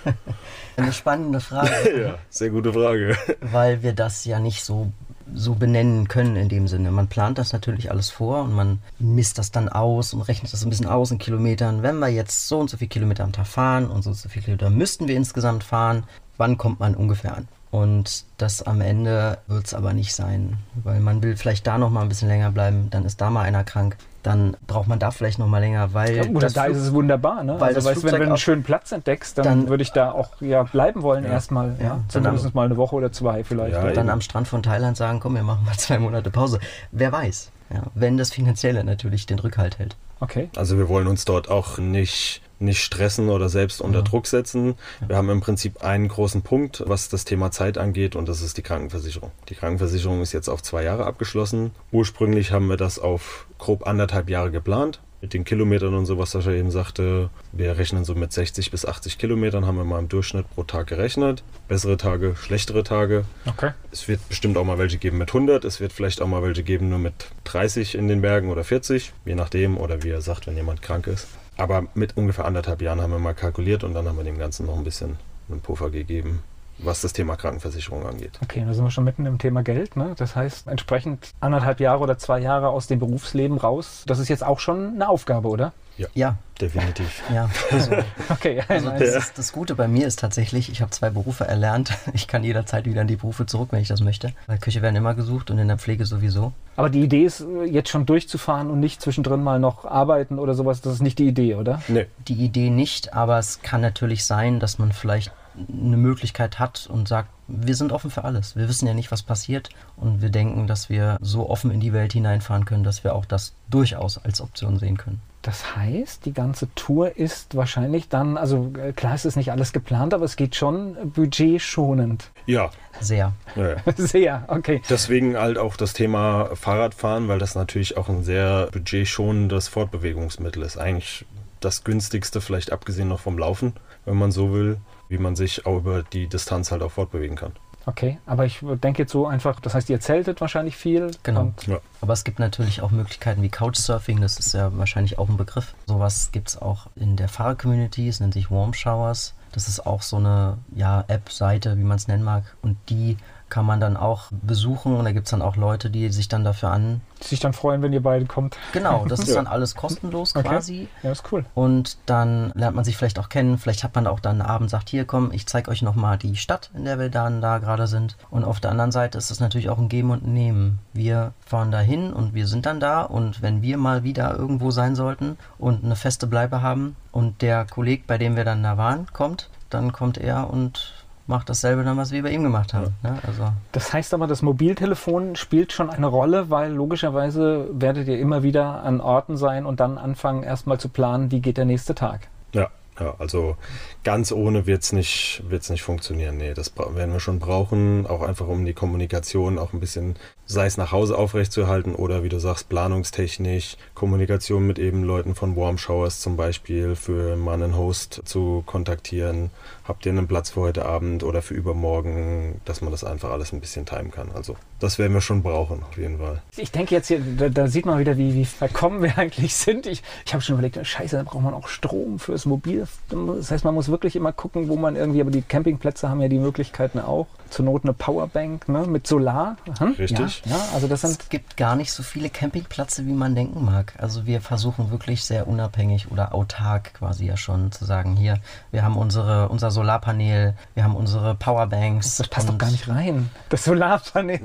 [laughs] Eine spannende Frage. [laughs] ja, sehr gute Frage. Weil wir das ja nicht so, so benennen können in dem Sinne. Man plant das natürlich alles vor und man misst das dann aus und rechnet das ein bisschen aus in Kilometern. Wenn wir jetzt so und so viele Kilometer am Tag fahren und so und so viele Kilometer müssten wir insgesamt fahren, wann kommt man ungefähr an? Und das am Ende wird es aber nicht sein, weil man will vielleicht da noch mal ein bisschen länger bleiben, dann ist da mal einer krank, dann braucht man da vielleicht noch mal länger, weil Ja, oder das da Flug- ist es wunderbar, ne? weil also das weißt, wenn du einen schönen Platz entdeckst, dann, Dann- würde ich da auch ja, bleiben wollen Ja. erstmal. Ja, Ja, Zumindest dann- mal eine Woche oder zwei vielleicht. Ja, oder? dann eben. am Strand von Thailand sagen, komm, wir machen mal zwei Monate Pause. Wer weiß, ja, wenn das Finanzielle natürlich den Rückhalt hält. Okay. Also wir wollen uns dort auch nicht, nicht stressen oder selbst unter Ja. Druck setzen. Wir haben im Prinzip einen großen Punkt, was das Thema Zeit angeht, und das ist die Krankenversicherung. Die Krankenversicherung ist jetzt auf zwei Jahre abgeschlossen. Ursprünglich haben wir das auf grob anderthalb Jahre geplant. Mit den Kilometern und so, was Sascha eben sagte, wir rechnen so mit 60 bis 80 Kilometern, haben wir mal im Durchschnitt pro Tag gerechnet. Bessere Tage, schlechtere Tage. Okay. Es wird bestimmt auch mal welche geben mit 100, es wird vielleicht auch mal welche geben nur mit 30 in den Bergen oder 40, je nachdem, oder wie er sagt, wenn jemand krank ist. Aber mit ungefähr anderthalb Jahren haben wir mal kalkuliert und dann haben wir dem Ganzen noch ein bisschen einen Puffer gegeben, was das Thema Krankenversicherung angeht. Okay, da sind wir schon mitten im Thema Geld. Ne? Das heißt, entsprechend anderthalb Jahre oder zwei Jahre aus dem Berufsleben raus, das ist jetzt auch schon eine Aufgabe, oder? Ja, Definitiv. [laughs] ja. Also, [laughs] Okay, also das, ist, das Gute bei mir ist tatsächlich, ich habe zwei Berufe erlernt. [laughs] Ich kann jederzeit wieder in die Berufe zurück, wenn ich das möchte. Weil Küche werden immer gesucht und in der Pflege sowieso. Aber die Idee ist, jetzt schon durchzufahren und nicht zwischendrin mal noch arbeiten oder sowas, das ist nicht die Idee, oder? Nee, Die Idee nicht, aber es kann natürlich sein, dass man vielleicht eine Möglichkeit hat und sagt, wir sind offen für alles. Wir wissen ja nicht, was passiert und wir denken, dass wir so offen in die Welt hineinfahren können, dass wir auch das durchaus als Option sehen können. Das heißt, die ganze Tour ist wahrscheinlich dann, also äh, klar, es ist nicht alles geplant, aber es geht schon budgetschonend. ja, Sehr. ja. [laughs] Sehr, okay. Deswegen halt auch das Thema Fahrradfahren, weil das natürlich auch ein sehr budgetschonendes Fortbewegungsmittel ist. Eigentlich das günstigste, vielleicht abgesehen noch vom Laufen, wenn man so will, wie man sich auch über die Distanz halt auch fortbewegen kann. Okay, aber ich denke jetzt so einfach, das heißt, ihr zeltet wahrscheinlich viel. Genau. Und Ja. Aber es gibt natürlich auch Möglichkeiten wie Couchsurfing, das ist ja wahrscheinlich auch ein Begriff. Sowas gibt es auch in der Fahrer-Community, es nennt sich Warm Showers. Das ist auch so eine ja, App-Seite, wie man es nennen mag. Und die kann man dann auch besuchen und da gibt es dann auch Leute, die sich dann dafür an. sich dann freuen, wenn ihr beide kommt. Genau, das [laughs] ist Ja. dann alles kostenlos Okay. quasi. Ja, ist cool. Und dann lernt man sich vielleicht auch kennen. Vielleicht hat man auch dann einen Abend, sagt, hier komm, ich zeige euch nochmal die Stadt, in der wir dann da gerade sind. Und auf der anderen Seite ist es natürlich auch ein Geben und Nehmen. Wir fahren da hin und wir sind dann da. Und wenn wir mal wieder irgendwo sein sollten und eine feste Bleibe haben und der Kollege, bei dem wir dann da waren, kommt, dann kommt er und macht dasselbe dann, was wir bei ihm gemacht haben. Ne? Also Das heißt aber, das Mobiltelefon spielt schon eine Rolle, weil logischerweise werdet ihr immer wieder an Orten sein und dann anfangen, erstmal zu planen, wie geht der nächste Tag. Ja, ja also ganz ohne wird es nicht, wird's nicht funktionieren. Nee, das werden wir schon brauchen, auch einfach um die Kommunikation auch ein bisschen, sei es nach Hause aufrechtzuerhalten oder wie du sagst, planungstechnisch, Kommunikation mit eben Leuten von Warm Showers zum Beispiel, für mal einen Host zu kontaktieren. Habt ihr einen Platz für heute Abend oder für übermorgen, dass man das einfach alles ein bisschen timen kann. Also das werden wir schon brauchen, auf jeden Fall. Ich denke jetzt hier, da, da sieht man wieder, wie, wie verkommen wir [laughs] eigentlich sind. Ich, ich habe schon überlegt, scheiße, da braucht man auch Strom fürs Mobil. Das heißt, man muss wirklich immer gucken, wo man irgendwie, aber die Campingplätze haben ja die Möglichkeiten auch. Zur Not eine Powerbank ne, mit Solar. Hm? Richtig. Ja, ja, also das sind Es gibt gar nicht so viele Campingplätze, wie man denken mag. Also wir versuchen wirklich sehr unabhängig oder autark quasi ja schon zu sagen, hier, wir haben unsere, unser Solarpanel, wir haben unsere Powerbanks. Das passt doch gar nicht rein. Das Solarpanel.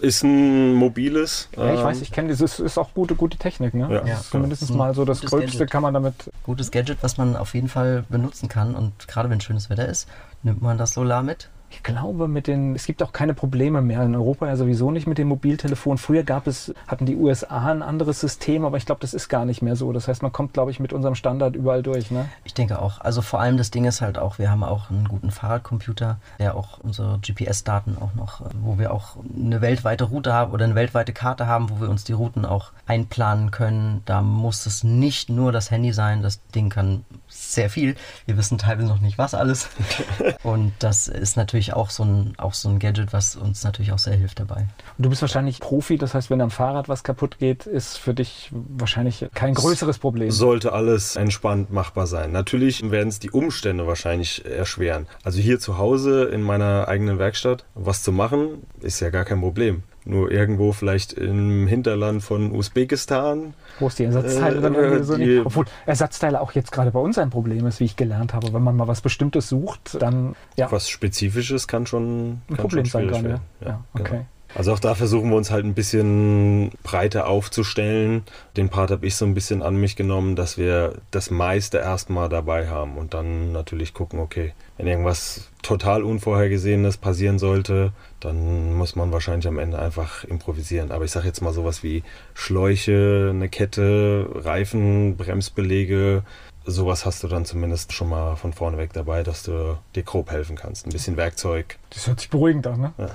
Ist ein mobiles. Ja, ich ähm, weiß, ich kenne das. Ist, ist auch gute, gute Technik. Ne? Ja. Das Ja. zumindest Ja. mal so das Gutes Gröbste Gadget. kann man damit. Gutes Gadget, was man auf jeden Fall benutzen kann. Und gerade wenn schönes Wetter ist, nimmt man das Solar mit Ich glaube, mit den, es gibt auch keine Probleme mehr in Europa ja sowieso nicht mit dem Mobiltelefon. Früher gab es, hatten die USA ein anderes System, aber ich glaube, das ist gar nicht mehr so. Das heißt, man kommt, glaube ich, mit unserem Standard überall durch. Ne? Ich denke auch. Also vor allem das Ding ist halt auch, wir haben auch einen guten Fahrradcomputer, der auch unsere GPS-Daten auch noch, wo wir auch eine weltweite Route haben oder eine weltweite Karte haben, wo wir uns die Routen auch einplanen können. Da muss es nicht nur das Handy sein. Das Ding kann sehr viel. Wir wissen teilweise noch nicht, was alles. [laughs] Und das ist natürlich auch so, ein, auch so ein Gadget, was uns natürlich auch sehr hilft dabei. Und du bist wahrscheinlich Profi, das heißt, wenn am Fahrrad was kaputt geht, ist für dich wahrscheinlich kein größeres Problem. Sollte alles entspannt machbar sein. Natürlich werden es die Umstände wahrscheinlich erschweren. Also hier zu Hause in meiner eigenen Werkstatt was zu machen, ist ja gar kein Problem nur irgendwo vielleicht im Hinterland von Usbekistan. Wo es die Ersatzteile äh, dann irgendwie so nicht. Obwohl Ersatzteile auch jetzt gerade bei uns ein Problem ist, wie ich gelernt habe. Wenn man mal was Bestimmtes sucht, dann ja. Was Spezifisches kann schon ein kann Problem schon sein kann. Ja. ja, okay. Genau. Also auch da versuchen wir uns halt ein bisschen breiter aufzustellen. Den Part habe ich so ein bisschen an mich genommen, dass wir das meiste erstmal dabei haben und dann natürlich gucken, okay, wenn irgendwas total Unvorhergesehenes passieren sollte, dann muss man wahrscheinlich am Ende einfach improvisieren. Aber ich sage jetzt mal sowas wie Schläuche, eine Kette, Reifen, Bremsbelege, sowas hast du dann zumindest schon mal von vorne weg dabei, dass du dir grob helfen kannst. Ein bisschen Werkzeug. Das hört sich beruhigend an, ne? Ja.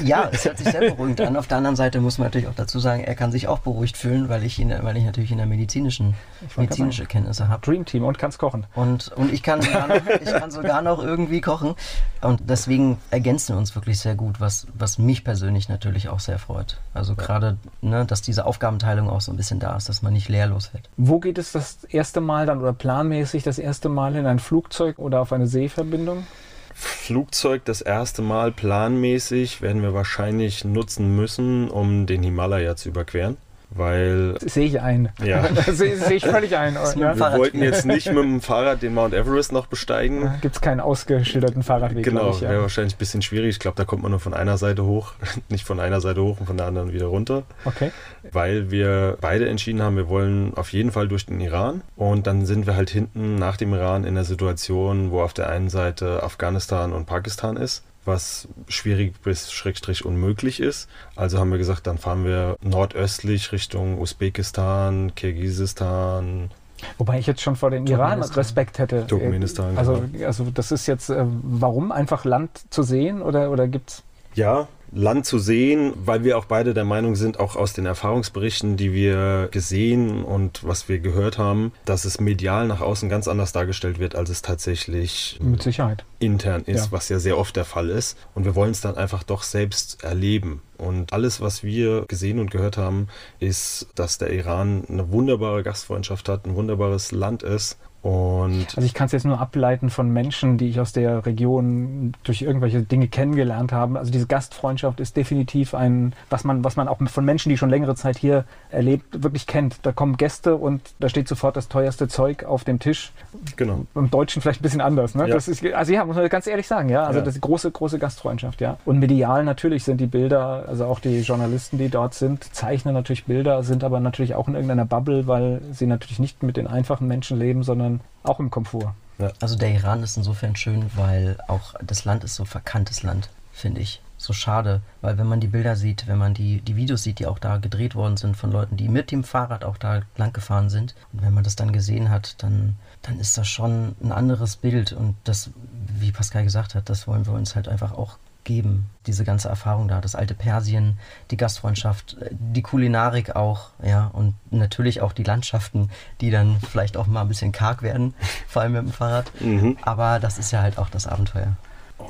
Ja, es hört sich sehr beruhigend an. Auf der anderen Seite muss man natürlich auch dazu sagen, er kann sich auch beruhigt fühlen, weil ich, ihn, weil ich natürlich in der medizinischen medizinische Kenntnisse habe. Dream Team und kannst kochen. Und, und ich, kann sogar noch, [laughs] ich kann sogar noch irgendwie kochen. Und deswegen ergänzen wir uns wirklich sehr gut, was, was mich persönlich natürlich auch sehr freut. Also gerade, ne, dass diese Aufgabenteilung auch so ein bisschen da ist, dass man nicht leerlos wird. Wo geht es das erste Mal dann oder planmäßig das erste Mal in ein Flugzeug oder auf eine Seeverbindung? Flugzeug das erste Mal planmäßig werden wir wahrscheinlich nutzen müssen, um den Himalaya zu überqueren weil. Sehe ich ein. Ja. [laughs] Sehe seh ich völlig ein. Ja. Wir wollten jetzt nicht mit dem Fahrrad den Mount Everest noch besteigen. Gibt es keinen ausgeschilderten Fahrradweg. Genau, wäre ja. wahrscheinlich ein bisschen schwierig. Ich glaube, da kommt man nur von einer Seite hoch, [laughs] nicht von einer Seite hoch und von der anderen wieder runter. Okay. Weil wir beide entschieden haben, wir wollen auf jeden Fall durch den Iran. Und dann sind wir halt hinten nach dem Iran in der Situation, wo auf der einen Seite Afghanistan und Pakistan ist was schwierig bis schrägstrich unmöglich ist. Also haben wir gesagt, dann fahren wir nordöstlich Richtung Usbekistan, Kirgisistan. Wobei ich jetzt schon vor dem Iran Respekt hätte. Turkmenistan. Also, genau. also das ist jetzt, äh, warum einfach Land zu sehen oder, oder gibt es ja, Land zu sehen, weil wir auch beide der Meinung sind, auch aus den Erfahrungsberichten, die wir gesehen und was wir gehört haben, dass es medial nach außen ganz anders dargestellt wird, als es tatsächlich mit Sicherheit intern ist, ja. was ja sehr oft der Fall ist. Und wir wollen es dann einfach doch selbst erleben. Und alles, was wir gesehen und gehört haben, ist, dass der Iran eine wunderbare Gastfreundschaft hat, ein wunderbares Land ist und also ich kann es jetzt nur ableiten von Menschen, die ich aus der Region durch irgendwelche Dinge kennengelernt habe. Also diese Gastfreundschaft ist definitiv ein, was man, was man auch von Menschen, die schon längere Zeit hier erlebt, wirklich kennt. Da kommen Gäste und da steht sofort das teuerste Zeug auf dem Tisch. Genau. Im Deutschen vielleicht ein bisschen anders. Ne? Ja. Das ist, also ja, muss man ganz ehrlich sagen, ja. Also ja. das ist große, große Gastfreundschaft, ja. Und medial natürlich sind die Bilder, also auch die Journalisten, die dort sind, zeichnen natürlich Bilder, sind aber natürlich auch in irgendeiner Bubble, weil sie natürlich nicht mit den einfachen Menschen leben, sondern sondern auch im Komfort. Ja. Also der Iran ist insofern schön, weil auch das Land ist so verkanntes Land, finde ich. So schade, weil wenn man die Bilder sieht, wenn man die, die Videos sieht, die auch da gedreht worden sind von Leuten, die mit dem Fahrrad auch da lang gefahren sind, und wenn man das dann gesehen hat, dann, dann ist das schon ein anderes Bild. Und das, wie Pascal gesagt hat, das wollen wir uns halt einfach auch geben, diese ganze Erfahrung da, das alte Persien, die Gastfreundschaft, äh, die Kulinarik auch, ja, und natürlich auch die Landschaften, die dann vielleicht auch mal ein bisschen karg werden, [laughs] vor allem mit dem Fahrrad. Mhm. Aber das ist ja halt auch das Abenteuer.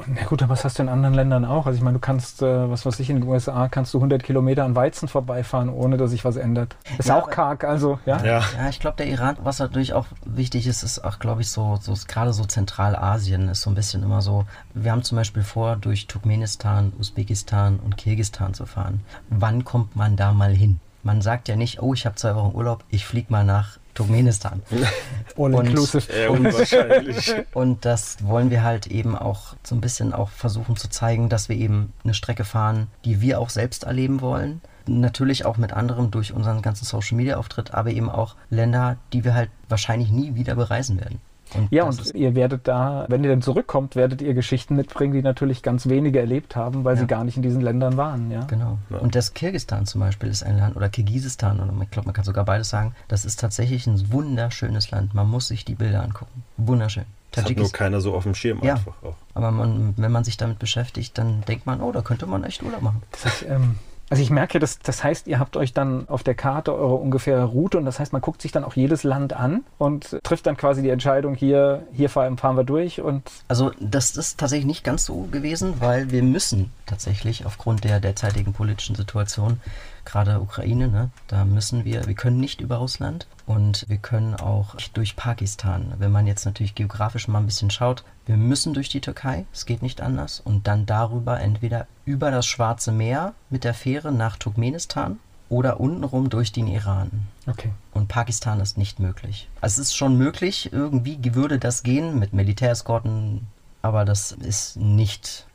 Na gut, aber was hast du in anderen Ländern auch? Also ich meine, du kannst, äh, was weiß ich, in den USA kannst du 100 Kilometer an Weizen vorbeifahren, ohne dass sich was ändert. Ist ja, auch karg, also, ja? Ja, ja ich glaube, der Iran, was natürlich auch wichtig ist, ist auch, glaube ich, so, so gerade so Zentralasien ist so ein bisschen immer so, wir haben zum Beispiel vor, durch Turkmenistan, Usbekistan und Kirgistan zu fahren. Wann kommt man da mal hin? Man sagt ja nicht, oh, ich habe zwei Wochen Urlaub, ich fliege mal nach Turkmenistan. [laughs] All und, inclusive. Und, unwahrscheinlich. [laughs] und das wollen wir halt eben auch so ein bisschen auch versuchen zu zeigen, dass wir eben eine Strecke fahren, die wir auch selbst erleben wollen. Natürlich auch mit anderem durch unseren ganzen Social Media Auftritt, aber eben auch Länder, die wir halt wahrscheinlich nie wieder bereisen werden. Und ja, und ihr werdet da, wenn ihr dann zurückkommt, werdet ihr Geschichten mitbringen, die natürlich ganz wenige erlebt haben, weil ja. sie gar nicht in diesen Ländern waren. Ja? Genau. Ja. Und das Kirgistan zum Beispiel ist ein Land, oder Kirgisistan, oder ich glaube, man kann sogar beides sagen, das ist tatsächlich ein wunderschönes Land. Man muss sich die Bilder angucken. Wunderschön. Das hat nur keiner so auf dem Schirm ja, einfach auch. Aber man, wenn man sich damit beschäftigt, dann denkt man, oh, da könnte man echt Urlaub machen. Das heißt, ähm, also ich merke, dass, das heißt, ihr habt euch dann auf der Karte eure ungefähre Route und das heißt, man guckt sich dann auch jedes Land an und trifft dann quasi die Entscheidung, hier, hier fahren wir durch und. Also das ist tatsächlich nicht ganz so gewesen, weil wir müssen tatsächlich aufgrund der derzeitigen politischen Situation gerade Ukraine, ne, da müssen wir, wir können nicht über Russland und wir können auch durch Pakistan. Wenn man jetzt natürlich geografisch mal ein bisschen schaut, wir müssen durch die Türkei, es geht nicht anders, und dann darüber entweder über das Schwarze Meer mit der Fähre nach Turkmenistan oder untenrum durch den Iran. Okay. Und Pakistan ist nicht möglich. Also es ist schon möglich, irgendwie würde das gehen mit Militäreskorten, aber das ist nicht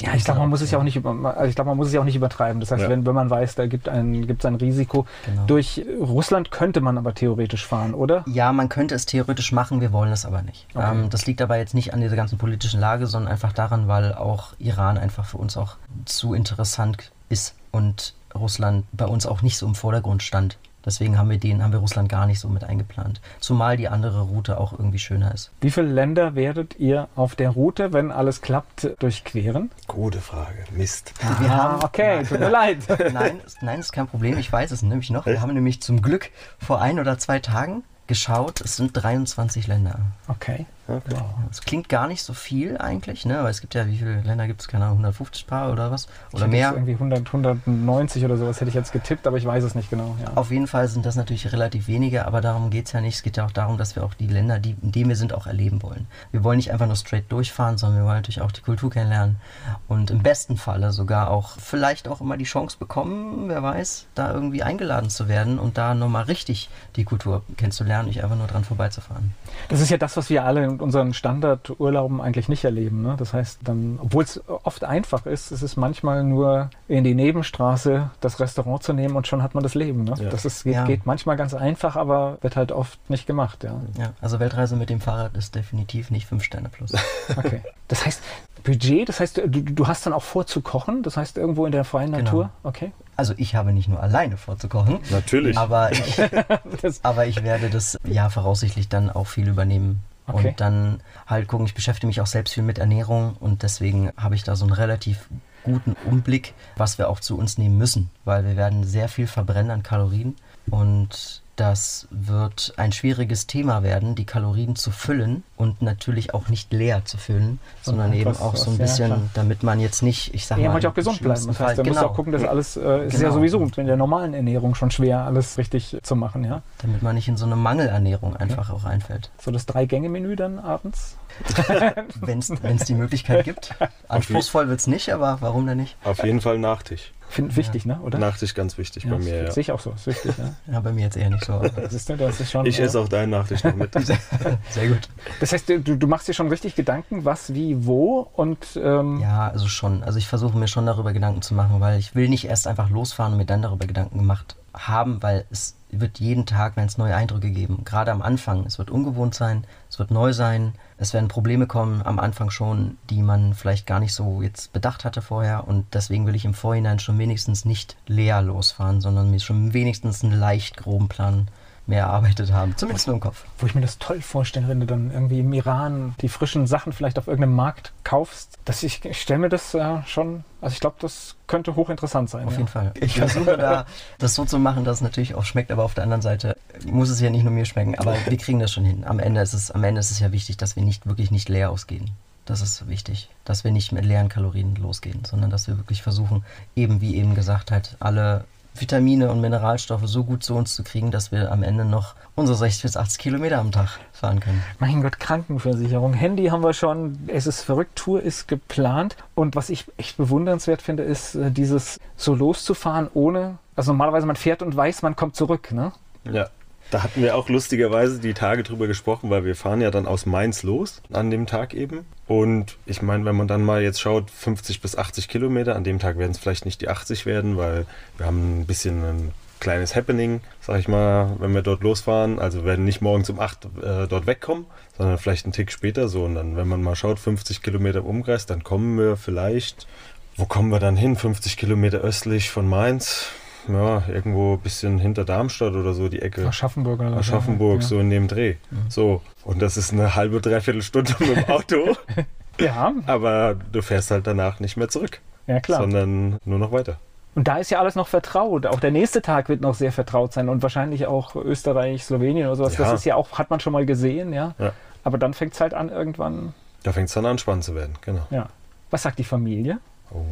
ja, ich glaube, man muss es ja auch nicht, also ich glaube, man muss es ja auch nicht übertreiben. Das heißt, ja. wenn, wenn man weiß, da gibt ein, gibt es ein Risiko. Genau. Durch Russland könnte man aber theoretisch fahren, oder? Ja, man könnte es theoretisch machen, wir wollen es aber nicht. Okay. Ähm, das liegt aber jetzt nicht an dieser ganzen politischen Lage, sondern einfach daran, weil auch Iran einfach für uns auch zu interessant ist und Russland bei uns auch nicht so im Vordergrund stand. Deswegen haben wir den, haben wir Russland gar nicht so mit eingeplant. Zumal die andere Route auch irgendwie schöner ist. Wie viele Länder werdet ihr auf der Route, wenn alles klappt, durchqueren? Gute Frage. Mist. Ah, wir haben, okay, tut mir leid. [laughs] Nein, nein, ist kein Problem. Ich weiß es nämlich noch. Wir haben nämlich zum Glück vor ein oder zwei Tagen geschaut. Es sind 23 Länder. Okay. Okay. Wow. Das klingt gar nicht so viel eigentlich, ne? Weil es gibt ja, wie viele Länder gibt es? Keine Ahnung, 150 Paar oder was? Oder mehr? Irgendwie 100, 190 oder sowas hätte ich jetzt getippt, aber ich weiß es nicht genau. Ja. Auf jeden Fall sind das natürlich relativ wenige, aber darum geht es ja nicht. Es geht ja auch darum, dass wir auch die Länder, die, in denen wir sind, auch erleben wollen. Wir wollen nicht einfach nur straight durchfahren, sondern wir wollen natürlich auch die Kultur kennenlernen und im besten Falle sogar auch vielleicht auch immer die Chance bekommen, wer weiß, da irgendwie eingeladen zu werden und da nochmal richtig die Kultur kennenzulernen, nicht einfach nur dran vorbeizufahren. Das ist ja das, was wir alle mit unseren Standardurlauben eigentlich nicht erleben. Ne? Das heißt, dann, obwohl es oft einfach ist, ist es manchmal nur in die Nebenstraße das Restaurant zu nehmen und schon hat man das Leben. Ne? Ja. Das ist, geht, ja. geht, manchmal ganz einfach, aber wird halt oft nicht gemacht. Ja. ja, also Weltreise mit dem Fahrrad ist definitiv nicht 5 Sterne plus. [laughs] okay. Das heißt, Budget, das heißt, du, du hast dann auch vor zu kochen, das heißt irgendwo in der freien genau. Natur? Okay. Also ich habe nicht nur alleine vorzukochen. Natürlich. Aber ich, [laughs] aber ich werde das ja voraussichtlich dann auch viel übernehmen. Okay. Und dann halt gucken, ich beschäftige mich auch selbst viel mit Ernährung und deswegen habe ich da so einen relativ guten Umblick, was wir auch zu uns nehmen müssen, weil wir werden sehr viel verbrennen an Kalorien und das wird ein schwieriges Thema werden, die Kalorien zu füllen und natürlich auch nicht leer zu füllen, sondern eben auch so ein bisschen, ja, damit man jetzt nicht, ich sag ja, mal, auch gesund bleiben. Das heißt, man genau. muss auch gucken, dass alles äh, ist genau. ja sowieso in der normalen Ernährung schon schwer, alles richtig zu machen, ja. Damit man nicht in so eine Mangelernährung einfach ja. auch einfällt. So das Drei-Gänge-Menü dann abends? Wenn es die Möglichkeit gibt. [laughs] Anspruchsvoll wird es nicht, aber warum denn nicht? Auf jeden Fall Nachtisch. Finde wichtig, ja. ne? Oder? Nachtisch ganz wichtig ja, bei mir. Ja. Sehe ich auch so. Ist wichtig, ja. ja, bei mir jetzt eher nicht so. Das ist, das ist schon, ich esse auch deinen Nachtisch noch mit. [laughs] Sehr gut. Das heißt, du, du machst dir schon richtig Gedanken, was, wie, wo und. Ähm ja, also schon. Also ich versuche mir schon darüber Gedanken zu machen, weil ich will nicht erst einfach losfahren und mir dann darüber Gedanken gemacht haben, weil es wird jeden Tag, wenn es neue Eindrücke geben. Gerade am Anfang. Es wird ungewohnt sein, es wird neu sein. Es werden Probleme kommen am Anfang schon, die man vielleicht gar nicht so jetzt bedacht hatte vorher. Und deswegen will ich im Vorhinein schon wenigstens nicht leer losfahren, sondern mir schon wenigstens einen leicht groben Plan mehr erarbeitet haben. Zumindest nur im Kopf. Wo ich mir das toll vorstelle, wenn du dann irgendwie im Iran die frischen Sachen vielleicht auf irgendeinem Markt kaufst. Dass ich, ich stelle mir das äh, schon, also ich glaube, das könnte hochinteressant sein. Auf ja. jeden Fall. Ich versuche da das so zu machen, dass es natürlich auch schmeckt, aber auf der anderen Seite muss es ja nicht nur mir schmecken. Aber [laughs] wir kriegen das schon hin. Am Ende ist es, am Ende ist es ja wichtig, dass wir nicht wirklich nicht leer ausgehen. Das ist wichtig, dass wir nicht mit leeren Kalorien losgehen, sondern dass wir wirklich versuchen, eben wie eben gesagt, halt alle Vitamine und Mineralstoffe so gut zu uns zu kriegen, dass wir am Ende noch unsere 60 bis 80 Kilometer am Tag fahren können. Mein Gott, Krankenversicherung, Handy haben wir schon, es ist verrückt, Tour ist geplant. Und was ich echt bewundernswert finde, ist äh, dieses so loszufahren ohne, also normalerweise man fährt und weiß, man kommt zurück, ne? Ja. Da hatten wir auch lustigerweise die Tage drüber gesprochen, weil wir fahren ja dann aus Mainz los an dem Tag eben. Und ich meine, wenn man dann mal jetzt schaut, 50 bis 80 Kilometer, an dem Tag werden es vielleicht nicht die 80 werden, weil wir haben ein bisschen einen kleines Happening, sag ich mal, wenn wir dort losfahren. Also werden nicht morgens um 8 äh, dort wegkommen, sondern vielleicht einen Tick später so. Und dann, wenn man mal schaut, 50 Kilometer im Umkreis, dann kommen wir vielleicht, wo kommen wir dann hin? 50 Kilometer östlich von Mainz. Ja, irgendwo ein bisschen hinter Darmstadt oder so die Ecke. Aschaffenburg oder so. Aschaffenburg, ja. so in dem Dreh. So. Und das ist eine halbe, dreiviertel Stunde mit dem Auto. [laughs] Ja, aber du fährst halt danach nicht mehr zurück, ja klar. sondern nur noch weiter. Und da ist ja alles noch vertraut. Auch der nächste Tag wird noch sehr vertraut sein und wahrscheinlich auch Österreich, Slowenien oder sowas. Ja. Das ist ja auch, hat man schon mal gesehen, ja. Ja. Aber dann fängt es halt an irgendwann, Da fängt es dann an, spannend zu werden, genau. ja. Was sagt die Familie? Oh.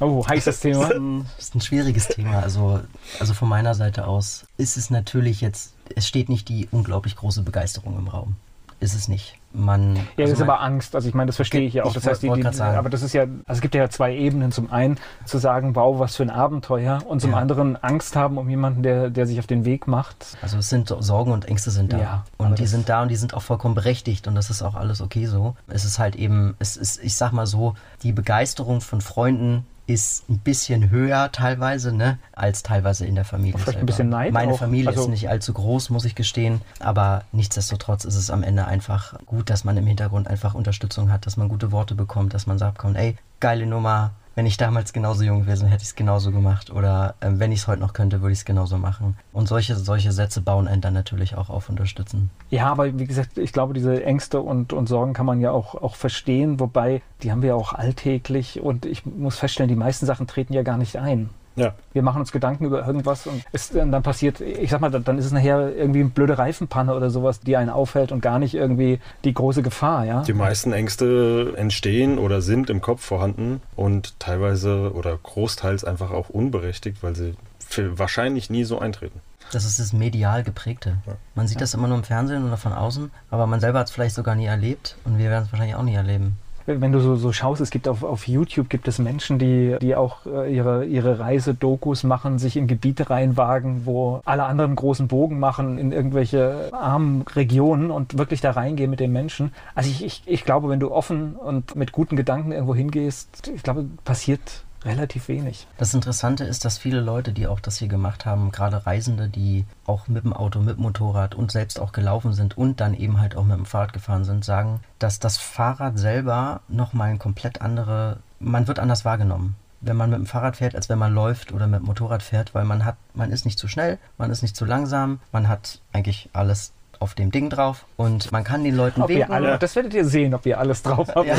Oh, heißes Thema. Das [laughs] ist ein schwieriges Thema. Also, also von meiner Seite aus ist es natürlich jetzt, es steht nicht die unglaublich große Begeisterung im Raum. Ist es nicht. Man, Ja, also das ist aber Angst. Also ich meine, das verstehe ich ja auch. Ich Das heißt, die, die, aber das ist ja, also es gibt ja zwei Ebenen. Zum einen zu sagen, wow, was für ein Abenteuer, und zum Ja. anderen Angst haben um jemanden, der, der sich auf den Weg macht. Also es sind Sorgen und Ängste sind da. Ja, und die sind da und die sind auch vollkommen berechtigt und das ist auch alles okay so. Es ist halt eben, es ist, ich sag mal so, die Begeisterung von Freunden ist ein bisschen höher teilweise, ne, als teilweise in der Familie. Vielleicht ein selber. bisschen Neid Meine auch. Familie Also- ist nicht allzu groß, muss ich gestehen, aber nichtsdestotrotz ist es am Ende einfach gut, dass man im Hintergrund einfach Unterstützung hat, dass man gute Worte bekommt, dass man sagt, komm, ey, geile Nummer, wenn ich damals genauso jung gewesen, hätte ich es genauso gemacht. Oder ähm, wenn ich es heute noch könnte, würde ich es genauso machen. Und solche, solche Sätze bauen einen dann natürlich auch auf Unterstützen. Ja, aber wie gesagt, ich glaube, diese Ängste und, und Sorgen kann man ja auch, auch verstehen, wobei die haben wir auch alltäglich und ich muss feststellen, die meisten Sachen treten ja gar nicht ein. Ja, Wir machen uns Gedanken über irgendwas und es, äh, dann passiert, ich sag mal, dann dann ist es nachher irgendwie eine blöde Reifenpanne oder sowas, die einen aufhält und gar nicht irgendwie die große Gefahr, ja. die meisten Ängste entstehen oder sind im Kopf vorhanden und teilweise oder großteils einfach auch unberechtigt, weil sie für wahrscheinlich nie so eintreten. Das ist das medial geprägte. Man sieht das immer nur im Fernsehen oder von außen, aber man selber hat es vielleicht sogar nie erlebt und wir werden es wahrscheinlich auch nie erleben. Wenn du so, so schaust, es gibt auf, auf YouTube gibt es Menschen, die, die auch äh, ihre, ihre Reisedokus machen, sich in Gebiete reinwagen, wo alle anderen großen Bogen machen, in irgendwelche armen Regionen und wirklich da reingehen mit den Menschen. Also ich, ich, ich glaube, wenn du offen und mit guten Gedanken irgendwo hingehst, ich glaube, passiert relativ wenig. Das Interessante ist, dass viele Leute, die auch das hier gemacht haben, gerade Reisende, die auch mit dem Auto, mit dem Motorrad und selbst auch gelaufen sind und dann eben halt auch mit dem Fahrrad gefahren sind, sagen, dass das Fahrrad selber nochmal ein komplett andere, man wird anders wahrgenommen. Wenn man mit dem Fahrrad fährt, als wenn man läuft oder mit dem Motorrad fährt, weil man hat, man ist nicht zu schnell, man ist nicht zu langsam, man hat eigentlich alles auf dem Ding drauf und man kann den Leuten Ob winken. alle, das werdet ihr sehen, ob ihr alles drauf habt. Ja,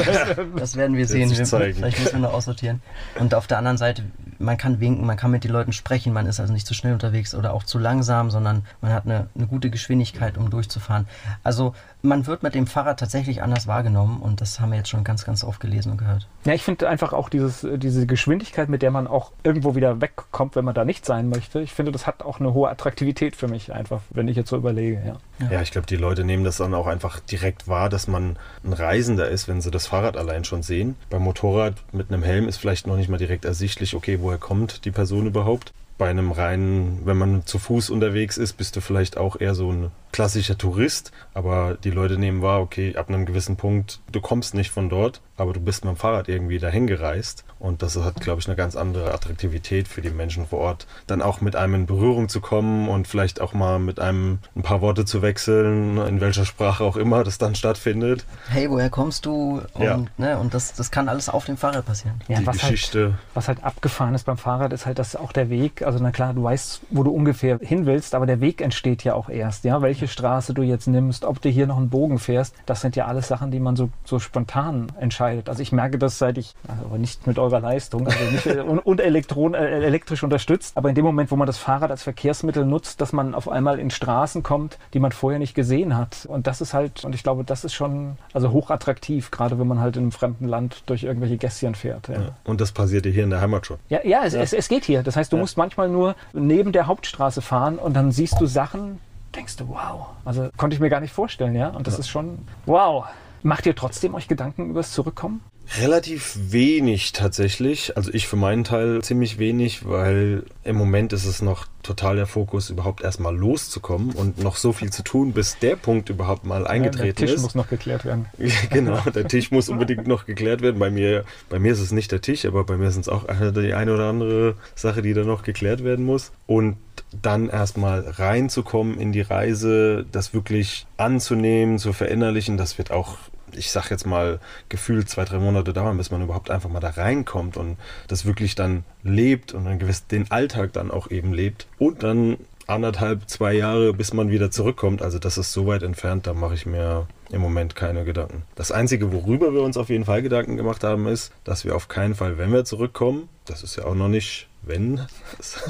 das werden wir sehen. Wir, vielleicht müssen wir noch aussortieren. Und auf der anderen Seite, man kann winken, man kann mit den Leuten sprechen, man ist also nicht zu schnell unterwegs oder auch zu langsam, sondern man hat eine, eine gute Geschwindigkeit, um durchzufahren. Also man wird mit dem Fahrrad tatsächlich anders wahrgenommen und das haben wir jetzt schon ganz, ganz oft gelesen und gehört. Ja, ich finde einfach auch dieses, äh, diese Geschwindigkeit, mit der man auch irgendwo wieder wegkommt, wenn man da nicht sein möchte. Ich finde, das hat auch eine hohe Attraktivität für mich einfach, wenn ich jetzt so überlege. Ja. Ja, ich glaube, die Leute nehmen das dann auch einfach direkt wahr, dass man ein Reisender ist, wenn sie das Fahrrad allein schon sehen. Beim Motorrad mit einem Helm ist vielleicht noch nicht mal direkt ersichtlich, okay, woher kommt die Person überhaupt. Bei einem reinen, wenn man zu Fuß unterwegs ist, bist du vielleicht auch eher so ein klassischer Tourist, aber die Leute nehmen wahr, okay, ab einem gewissen Punkt, du kommst nicht von dort, aber du bist mit dem Fahrrad irgendwie dahin gereist und das hat, glaube ich, eine ganz andere Attraktivität für die Menschen vor Ort, dann auch mit einem in Berührung zu kommen und vielleicht auch mal mit einem ein paar Worte zu wechseln, in welcher Sprache auch immer das dann stattfindet. Hey, woher kommst du? Und, Ja. ne, und das, das kann alles auf dem Fahrrad passieren. Ja, die was halt, Geschichte. was halt abgefahren ist beim Fahrrad, ist halt, dass auch der Weg, also na klar, du weißt, wo du ungefähr hin willst, aber der Weg entsteht ja auch erst, ja, welche Straße du jetzt nimmst, ob du hier noch einen Bogen fährst, das sind ja alles Sachen, die man so, so spontan entscheidet. Also ich merke das, seit ich, also aber nicht mit eurer Leistung, also nicht, äh, und, und elektron, äh, elektrisch unterstützt, aber in dem Moment, wo man das Fahrrad als Verkehrsmittel nutzt, dass man auf einmal in Straßen kommt, die man vorher nicht gesehen hat. Und das ist halt, und ich glaube, das ist schon, also hochattraktiv, gerade wenn man halt in einem fremden Land durch irgendwelche Gässchen fährt. Ja. Ja. Und das passiert dir hier in der Heimat schon. Ja, ja, es, Es, es geht hier. Das heißt, du Ja. musst manchmal nur neben der Hauptstraße fahren und dann siehst du Sachen, denkst du, wow. Also konnte ich mir gar nicht vorstellen, ja. Und das Ja. ist schon, wow. Macht ihr trotzdem euch Gedanken über das Zurückkommen? Relativ wenig tatsächlich. Also ich für meinen Teil ziemlich wenig, weil im Moment ist es noch total der Fokus, überhaupt erstmal loszukommen und noch so viel zu tun, bis der Punkt überhaupt mal eingetreten ist. der Tisch ist. muss noch geklärt werden. [laughs] genau, der Tisch muss unbedingt noch geklärt werden. Bei mir, bei mir ist es nicht der Tisch, aber bei mir sind es auch die eine oder andere Sache, die da noch geklärt werden muss. Und dann erstmal reinzukommen in die Reise, das wirklich anzunehmen, zu verinnerlichen, das wird auch ich sag jetzt mal, gefühlt zwei, drei Monate dauern, bis man überhaupt einfach mal da reinkommt und das wirklich dann lebt und dann gewiss den Alltag dann auch eben lebt. Und dann anderthalb, zwei Jahre, bis man wieder zurückkommt. Also das ist so weit entfernt, da mache ich mir im Moment keine Gedanken. Das Einzige, worüber wir uns auf jeden Fall Gedanken gemacht haben, ist, dass wir auf keinen Fall, wenn wir zurückkommen, das ist ja auch noch nicht wenn. [laughs] Das,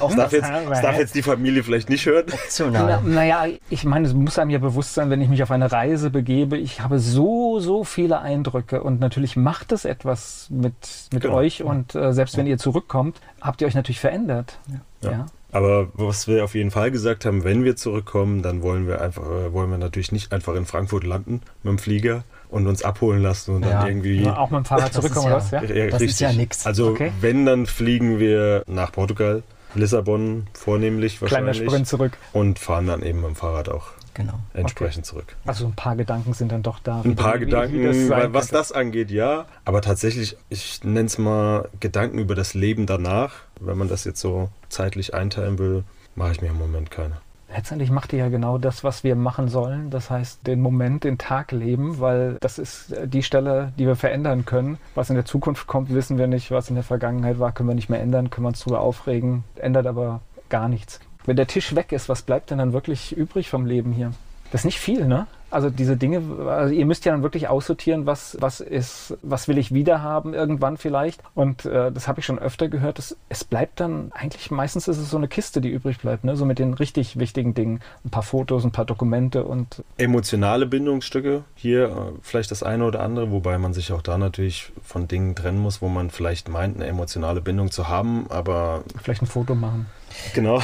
das, darf, jetzt, das darf jetzt die Familie vielleicht nicht hören. Optional. Na, naja, ich meine, es muss einem ja bewusst sein, wenn ich mich auf eine Reise begebe, ich habe so, so viele Eindrücke und natürlich macht es etwas mit, mit genau. euch und äh, selbst ja. wenn ihr zurückkommt, habt ihr euch natürlich verändert. Ja. ja. Aber was wir auf jeden Fall gesagt haben, wenn wir zurückkommen, dann wollen wir einfach, äh, wollen wir natürlich nicht einfach in Frankfurt landen mit dem Flieger und uns abholen lassen und ja. dann irgendwie. Ja, auch mit dem Fahrrad [laughs] zurückkommen, das ja, oder was? Ja? das ist ja nichts. Also, okay. wenn, dann fliegen wir nach Portugal, Lissabon vornehmlich wahrscheinlich. Kleiner Sprint zurück. Und fahren dann eben mit dem Fahrrad auch genau. entsprechend okay. zurück. Also ein paar Gedanken sind dann doch da. Ein paar wie, Gedanken, wie das was das angeht, ja. Aber tatsächlich, ich nenne es mal Gedanken über das Leben danach. Wenn man das jetzt so zeitlich einteilen will, mache ich mir im Moment keine letztendlich macht ihr ja genau das, was wir machen sollen. Das heißt, den Moment, den Tag leben, weil das ist die Stelle, die wir verändern können. Was in der Zukunft kommt, wissen wir nicht. Was in der Vergangenheit war, können wir nicht mehr ändern, können wir uns darüber aufregen. Ändert aber gar nichts. Wenn der Tisch weg ist, was bleibt denn dann wirklich übrig vom Leben hier? Das ist nicht viel, ne? Also diese Dinge, also ihr müsst ja dann wirklich aussortieren, was, was ist, was will ich wieder haben irgendwann vielleicht. Und äh, das habe ich schon öfter gehört. Das, es bleibt dann, eigentlich meistens ist es so eine Kiste, die übrig bleibt, ne? So mit den richtig wichtigen Dingen. Ein paar Fotos, ein paar Dokumente und. Emotionale Bindungsstücke. Hier äh, vielleicht das eine oder andere, wobei man sich auch da natürlich von Dingen trennen muss, wo man vielleicht meint, eine emotionale Bindung zu haben, aber. Vielleicht ein Foto machen. Genau.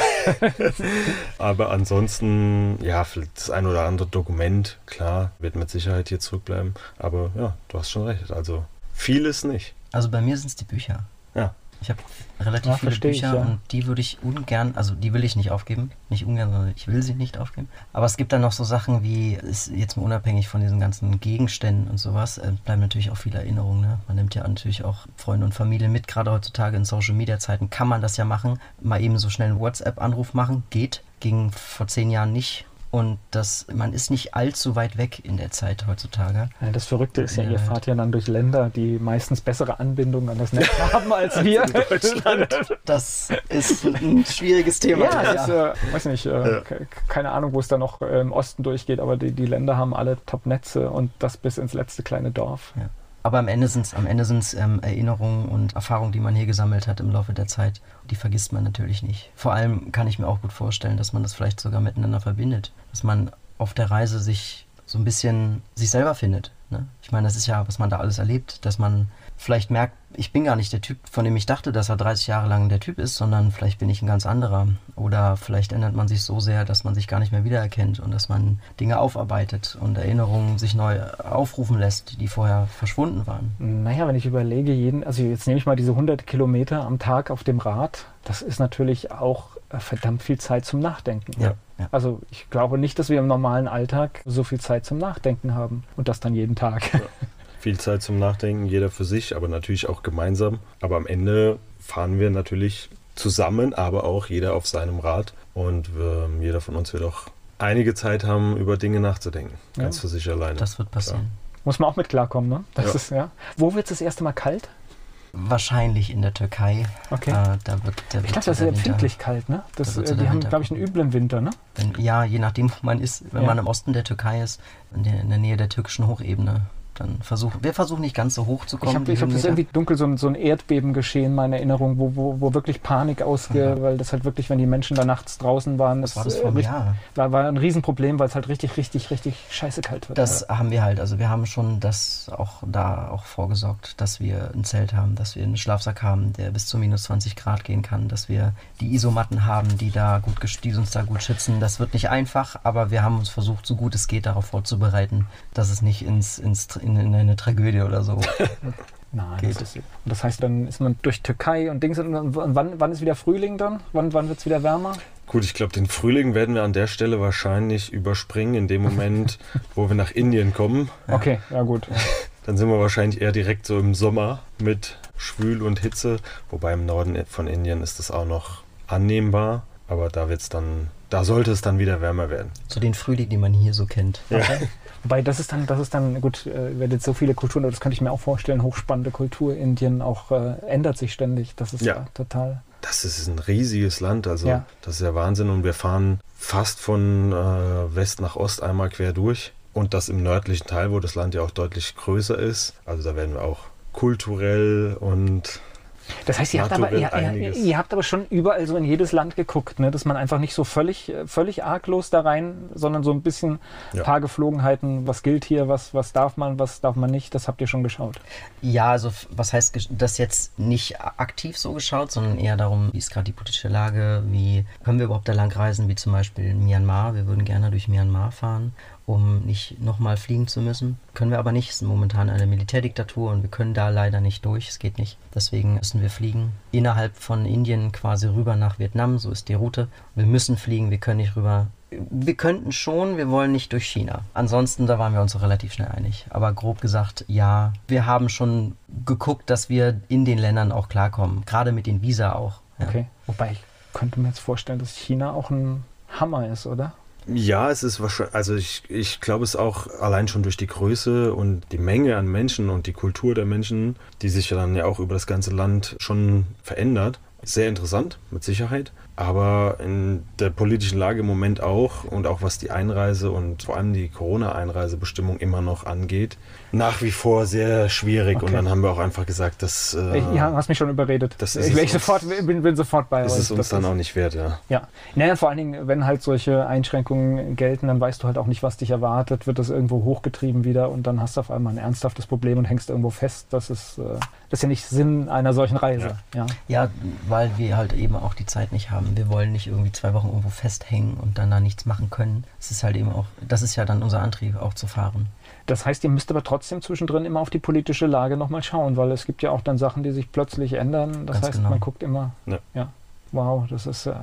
[laughs] Aber ansonsten, ja, das ein oder andere Dokument, klar, wird mit Sicherheit hier zurückbleiben. Aber ja, du hast schon recht. Also vieles nicht. Also bei mir sind es die Bücher. Ja. Ich habe relativ ja, viele Bücher ich, ja. und die würde ich ungern, also die will ich nicht aufgeben. Nicht ungern, sondern ich will sie nicht aufgeben. Aber es gibt dann noch so Sachen wie, ist jetzt mal unabhängig von diesen ganzen Gegenständen und sowas, äh, bleiben natürlich auch viele Erinnerungen. Ne? Man nimmt ja natürlich auch Freunde und Familie mit. Gerade heutzutage in Social Media Zeiten kann man das ja machen. Mal eben so schnell einen WhatsApp-Anruf machen. Geht. Ging vor zehn Jahren nicht und das, man ist nicht allzu weit weg in der Zeit heutzutage. Ja, das Verrückte ist ja, ihr fahrt ja dann durch Länder, die meistens bessere Anbindungen an das Netz [laughs] haben als wir in Deutschland. Das ist ein schwieriges Thema. Ja, ja. Ist, äh, weiß nicht, äh, ja. keine Ahnung, wo es da noch äh, im Osten durchgeht, aber die, die Länder haben alle Top-Netze und das bis ins letzte kleine Dorf. Ja. Aber am Ende sind es am Ende sind's, ähm, Erinnerungen und Erfahrungen, die man hier gesammelt hat im Laufe der Zeit. Die vergisst man natürlich nicht. Vor allem kann ich mir auch gut vorstellen, dass man das vielleicht sogar miteinander verbindet. Dass man auf der Reise sich so ein bisschen sich selber findet. Ne? Ich meine, das ist ja, was man da alles erlebt, dass man vielleicht merkt, ich bin gar nicht der Typ, von dem ich dachte, dass er 30 Jahre lang der Typ ist, sondern vielleicht bin ich ein ganz anderer. Oder vielleicht ändert man sich so sehr, dass man sich gar nicht mehr wiedererkennt und dass man Dinge aufarbeitet und Erinnerungen sich neu aufrufen lässt, die vorher verschwunden waren. Naja, wenn ich überlege, jeden, also jetzt nehme ich mal diese 100 Kilometer am Tag auf dem Rad, das ist natürlich auch äh, verdammt viel Zeit zum Nachdenken. Ja, ja. Also ich glaube nicht, dass wir im normalen Alltag so viel Zeit zum Nachdenken haben und das dann jeden Tag. Ja. Viel Zeit zum Nachdenken, jeder für sich, aber natürlich auch gemeinsam. Aber am Ende fahren wir natürlich zusammen, aber auch jeder auf seinem Rad. Und äh, jeder von uns wird auch einige Zeit haben, über Dinge nachzudenken. Ganz ja. für sich alleine. Das wird passieren. Klar. Muss man auch mit klarkommen, ne? Das ja. Ist, ja. Wo wird es das erste Mal kalt? Wahrscheinlich in der Türkei. Okay. Äh, da wird, da ich glaube, das ist sehr empfindlich kalt, ne? Das, da äh, die haben, glaube ich, einen üblen Winter, ne? Wenn, ja, je nachdem, wo man ist. Wenn ja. man im Osten der Türkei ist, in der, in der Nähe der türkischen Hochebene, dann versuchen wir versuchen nicht ganz so hoch zu kommen. Ich habe hab das irgendwie dunkel, so, so ein Erdbeben geschehen, meine Erinnerung, wo, wo, wo wirklich Panik ausgeht, weil das halt wirklich, wenn die Menschen da nachts draußen waren, das, war das vor Jahr. War, war ein Riesenproblem, weil es halt richtig, richtig, richtig scheiße kalt wird. Das ja. haben wir halt, also wir haben schon das auch da auch vorgesorgt, dass wir ein Zelt haben, dass wir einen Schlafsack haben, der bis zu minus 20 Grad gehen kann, dass wir die Isomatten haben, die da gut die uns da gut schützen. Das wird nicht einfach, aber wir haben uns versucht, so gut es geht, darauf vorzubereiten, dass es nicht ins, ins in, in eine Tragödie oder so. [laughs] Nein, Geht. das, ist, das heißt, dann ist man durch Türkei und Dings. Und wann, wann ist wieder Frühling dann? Wann, wann wird es wieder wärmer? Gut, ich glaube, den Frühling werden wir an der Stelle wahrscheinlich überspringen, in dem Moment, [laughs] wo wir nach Indien kommen. Okay, ja gut. [laughs] Dann sind wir wahrscheinlich eher direkt so im Sommer mit Schwül und Hitze. Wobei im Norden von Indien ist das auch noch annehmbar. Aber da wird's dann, da sollte es dann wieder wärmer werden. So den Frühling, den man hier so kennt. [laughs] Wobei das ist dann, das ist dann, gut, äh, ihr werdet so viele Kulturen, aber das könnte ich mir auch vorstellen, hochspannende Kultur. Indien auch äh, ändert sich ständig. Das ist ja, Ja. total. Das ist ein riesiges Land, also Ja. das ist ja Wahnsinn. Und wir fahren fast von äh, West nach Ost einmal quer durch. Und das im nördlichen Teil, wo das Land ja auch deutlich größer ist. Also da werden wir auch kulturell und Das heißt, ihr habt, aber, ihr, ihr, habt aber schon überall so in jedes Land geguckt, ne? dass man einfach nicht so völlig, äh, völlig arglos da rein, sondern so ein bisschen Ja. paar Geflogenheiten, was gilt hier, was, was darf man, was darf man nicht, das habt ihr schon geschaut. Ja, also was heißt das jetzt nicht aktiv so geschaut, sondern eher darum, wie ist gerade die politische Lage, wie können wir überhaupt da lang reisen, wie zum Beispiel in Myanmar. Wir würden gerne durch Myanmar fahren, um nicht nochmal fliegen zu müssen. Können wir aber nicht. Es ist momentan eine Militärdiktatur und wir können da leider nicht durch. Es geht nicht. Deswegen müssen wir fliegen. Innerhalb von Indien quasi rüber nach Vietnam. So ist die Route. Wir müssen fliegen. Wir können nicht rüber. Wir könnten schon, wir wollen nicht durch China. Ansonsten, da waren wir uns relativ schnell einig. Aber grob gesagt, ja, wir haben schon geguckt, dass wir in den Ländern auch klarkommen. Gerade mit den Visa auch. Ja. Okay. Wobei ich könnte mir jetzt vorstellen, dass China auch ein Hammer ist, oder? Ja, es ist wahrscheinlich, also ich, ich glaube es auch allein schon durch die Größe und die Menge an Menschen und die Kultur der Menschen, die sich ja dann ja auch über das ganze Land schon verändert. Sehr interessant, mit Sicherheit. Aber in der politischen Lage im Moment auch und auch was die Einreise und vor allem die Corona-Einreisebestimmung immer noch angeht, nach wie vor sehr schwierig. Okay. Und dann haben wir auch einfach gesagt, dass äh, Ich, ja, hast mich schon überredet. das ist ich, ich uns- sofort, bin, bin sofort bei ist euch. es uns Das dann ist- auch nicht wert, ja. Ja, naja, vor allen Dingen, wenn halt solche Einschränkungen gelten, dann weißt du halt auch nicht, was dich erwartet, wird das irgendwo hochgetrieben wieder und dann hast du auf einmal ein ernsthaftes Problem und hängst irgendwo fest. Das ist, äh, das ist ja nicht Sinn einer solchen Reise. Ja. Ja, weil wir halt eben auch die Zeit nicht haben. Wir wollen nicht irgendwie zwei Wochen irgendwo festhängen und dann da nichts machen können. Es ist halt eben auch, das ist ja dann unser Antrieb, auch zu fahren. Das heißt, ihr müsst aber trotzdem zwischendrin immer auf die politische Lage nochmal schauen, weil es gibt ja auch dann Sachen, die sich plötzlich ändern. Das Ganz heißt, genau. man guckt immer, Ja. ja, wow, das ist, äh,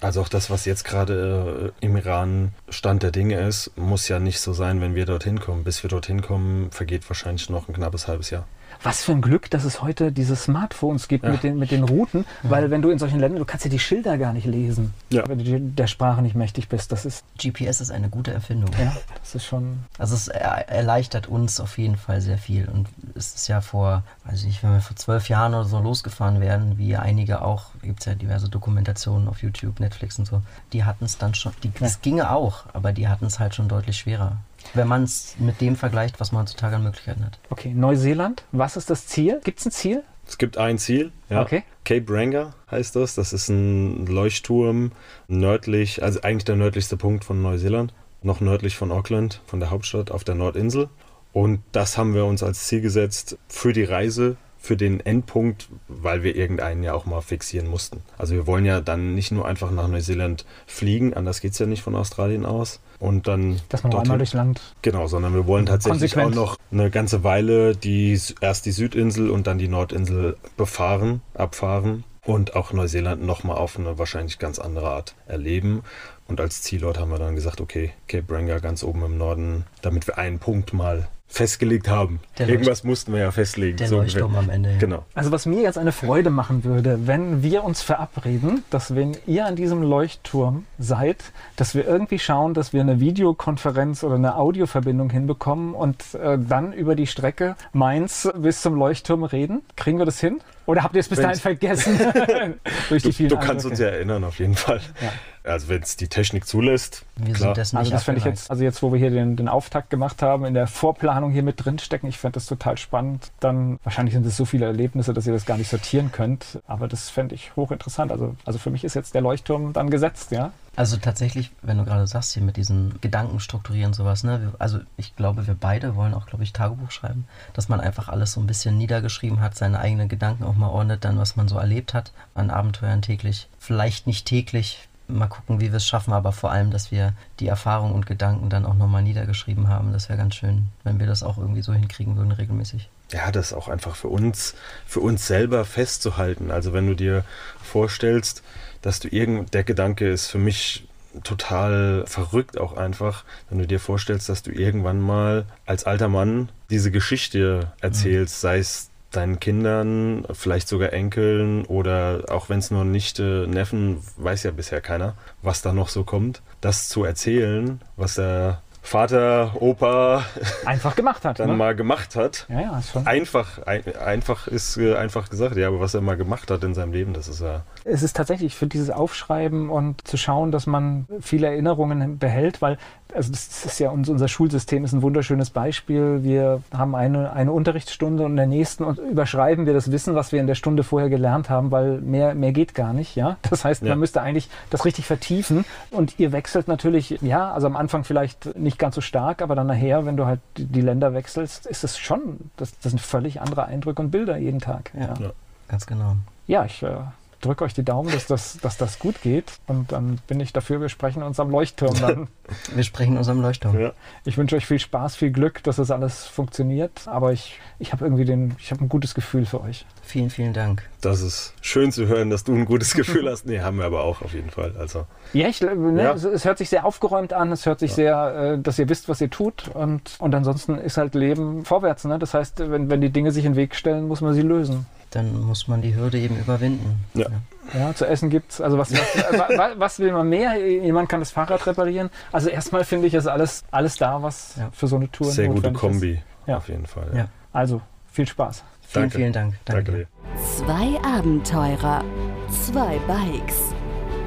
Also auch das, was jetzt gerade äh, im Iran Stand der Dinge ist, muss ja nicht so sein, wenn wir dorthin kommen. Bis wir dorthin kommen, vergeht wahrscheinlich noch ein knappes halbes Jahr. Was für ein Glück, dass es heute diese Smartphones gibt Ja. mit, den, mit den Routen, weil wenn du in solchen Ländern, du kannst ja die Schilder gar nicht lesen, Ja. wenn du der Sprache nicht mächtig bist. Das ist, GPS ist eine gute Erfindung. ja, das ist schon, Also es er erleichtert uns auf jeden Fall sehr viel. Und es ist ja vor, weiß ich nicht, wenn wir vor zwölf Jahren oder so losgefahren wären, wie einige auch, gibt es ja diverse Dokumentationen auf YouTube, Netflix und so, die hatten es dann schon, die, das ginge auch, aber die hatten es halt schon deutlich schwerer. Wenn man es mit dem vergleicht, was man heutzutage an Möglichkeiten hat. okay. Neuseeland, was ist das Ziel? Gibt es ein Ziel? Es gibt ein Ziel, ja. Okay. Cape Ranga heißt das. Das ist ein Leuchtturm nördlich, also eigentlich der nördlichste Punkt von Neuseeland, noch nördlich von Auckland, von der Hauptstadt auf der Nordinsel. Und das haben wir uns als Ziel gesetzt für die Reise, für den Endpunkt, weil wir irgendeinen ja auch mal fixieren mussten. Also wir wollen ja dann nicht nur einfach nach Neuseeland fliegen, anders geht es ja nicht von Australien aus. Und dann Dass man einmal durchs Land. Genau, sondern wir wollen tatsächlich Konsequent. auch noch eine ganze Weile die, erst die Südinsel und dann die Nordinsel befahren, abfahren und auch Neuseeland nochmal auf eine wahrscheinlich ganz andere Art erleben. Und als Zielort haben wir dann gesagt, okay, Cape Ranga ganz oben im Norden, damit wir einen Punkt mal festgelegt haben. Der Leucht- Irgendwas mussten wir ja festlegen. Der so. Leuchtturm am Ende. ja. Genau. Also was mir jetzt eine Freude machen würde, wenn wir uns verabreden, dass wenn ihr an diesem Leuchtturm seid, dass wir irgendwie schauen, dass wir eine Videokonferenz oder eine Audioverbindung hinbekommen und äh, dann über die Strecke Mainz bis zum Leuchtturm reden. Kriegen wir das hin? Oder habt ihr es bis dahin vergessen? [laughs] [laughs] Durch die Du, vielen du kannst uns ja erinnern, auf jeden Fall. Ja. Also wenn es die Technik zulässt, Wir klar. sind dessen Also nicht das fände ich jetzt, also jetzt, wo wir hier den, den Auftakt gemacht haben, in der Vorplanung hier mit drinstecken, ich fände das total spannend. Dann, wahrscheinlich sind es so viele Erlebnisse, dass ihr das gar nicht sortieren könnt, aber das fände ich hochinteressant. Also, also für mich ist jetzt der Leuchtturm dann gesetzt, ja. Also tatsächlich, wenn du gerade sagst, hier mit diesen Gedanken strukturieren sowas, ne? Also ich glaube, wir beide wollen auch, glaube ich, Tagebuch schreiben, dass man einfach alles so ein bisschen niedergeschrieben hat, seine eigenen Gedanken auch mal ordnet, dann was man so erlebt hat an Abenteuern täglich. Vielleicht nicht täglich, Mal gucken, wie wir es schaffen, aber vor allem, dass wir die Erfahrungen und Gedanken dann auch nochmal niedergeschrieben haben. Das wäre ganz schön, wenn wir das auch irgendwie so hinkriegen würden, regelmäßig. Ja, das auch einfach für uns, für uns selber festzuhalten. Also wenn du dir vorstellst, dass du irgend, der Gedanke ist für mich total verrückt auch einfach, wenn du dir vorstellst, dass du irgendwann mal als alter Mann diese Geschichte erzählst, mhm. sei es deinen Kindern, vielleicht sogar Enkeln oder auch wenn es nur Nichte, Neffen, weiß ja bisher keiner, was da noch so kommt, das zu erzählen, was er Vater, Opa einfach gemacht hat. dann ne? mal gemacht hat. Ja, ja, ist schon. Einfach, ein, einfach ist äh, einfach gesagt, ja, aber was er mal gemacht hat in seinem Leben, das ist ja. Es ist tatsächlich für dieses Aufschreiben und zu schauen, dass man viele Erinnerungen behält, weil also das ist ja unser Schulsystem ist ein wunderschönes Beispiel. Wir haben eine, eine Unterrichtsstunde und in der nächsten überschreiben wir das Wissen, was wir in der Stunde vorher gelernt haben, weil mehr, mehr geht gar nicht. Ja? Das heißt, ja. man müsste eigentlich das richtig vertiefen und ihr wechselt natürlich, ja, also am Anfang vielleicht nicht ganz so stark, aber dann nachher, wenn du halt die Länder wechselst, ist es schon, das, das sind völlig andere Eindrücke und Bilder jeden Tag. Ja, ja. ganz genau. Ja, ich äh, drücke euch die Daumen, dass das, dass das gut geht. Und dann bin ich dafür, wir sprechen uns am Leuchtturm [laughs] dann. wir sprechen uns am Leuchtturm. Ja. Ich wünsche euch viel Spaß, viel Glück, dass das alles funktioniert. Aber ich, ich habe irgendwie den, ich habe ein gutes Gefühl für euch. Vielen, vielen Dank. Das ist schön zu hören, dass du ein gutes Gefühl hast. Nee, haben wir aber auch auf jeden Fall. Also. Ja, ich, ne, ja. Es, hört sich sehr aufgeräumt an. Es hört sich ja. sehr, äh, dass ihr wisst, was ihr tut. Und, und ansonsten ist halt Leben vorwärts. Ne? Das heißt, wenn, wenn die Dinge sich in den Weg stellen, muss man sie lösen. Dann muss man die Hürde eben überwinden. ja. ja. Ja, zu essen gibt's. Also was, was, [laughs] was, will man mehr? Jemand kann das Fahrrad reparieren. Also erstmal finde ich, ist alles, alles da, was ja. für so eine Tour Sehr gute Kombi, ja. auf jeden Fall. Ja. Also viel Spaß. Vielen, Danke. vielen Dank. Danke. Danke dir. Zwei Abenteurer, zwei Bikes,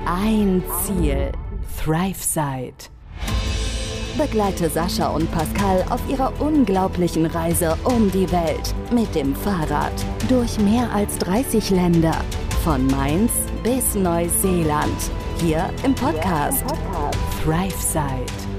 ein Ziel. ThriveSide. Begleite Sascha und Pascal auf ihrer unglaublichen Reise um die Welt mit dem Fahrrad durch mehr als 30 Länder von Mainz bis Neuseeland. Hier im Podcast, Thrive Side.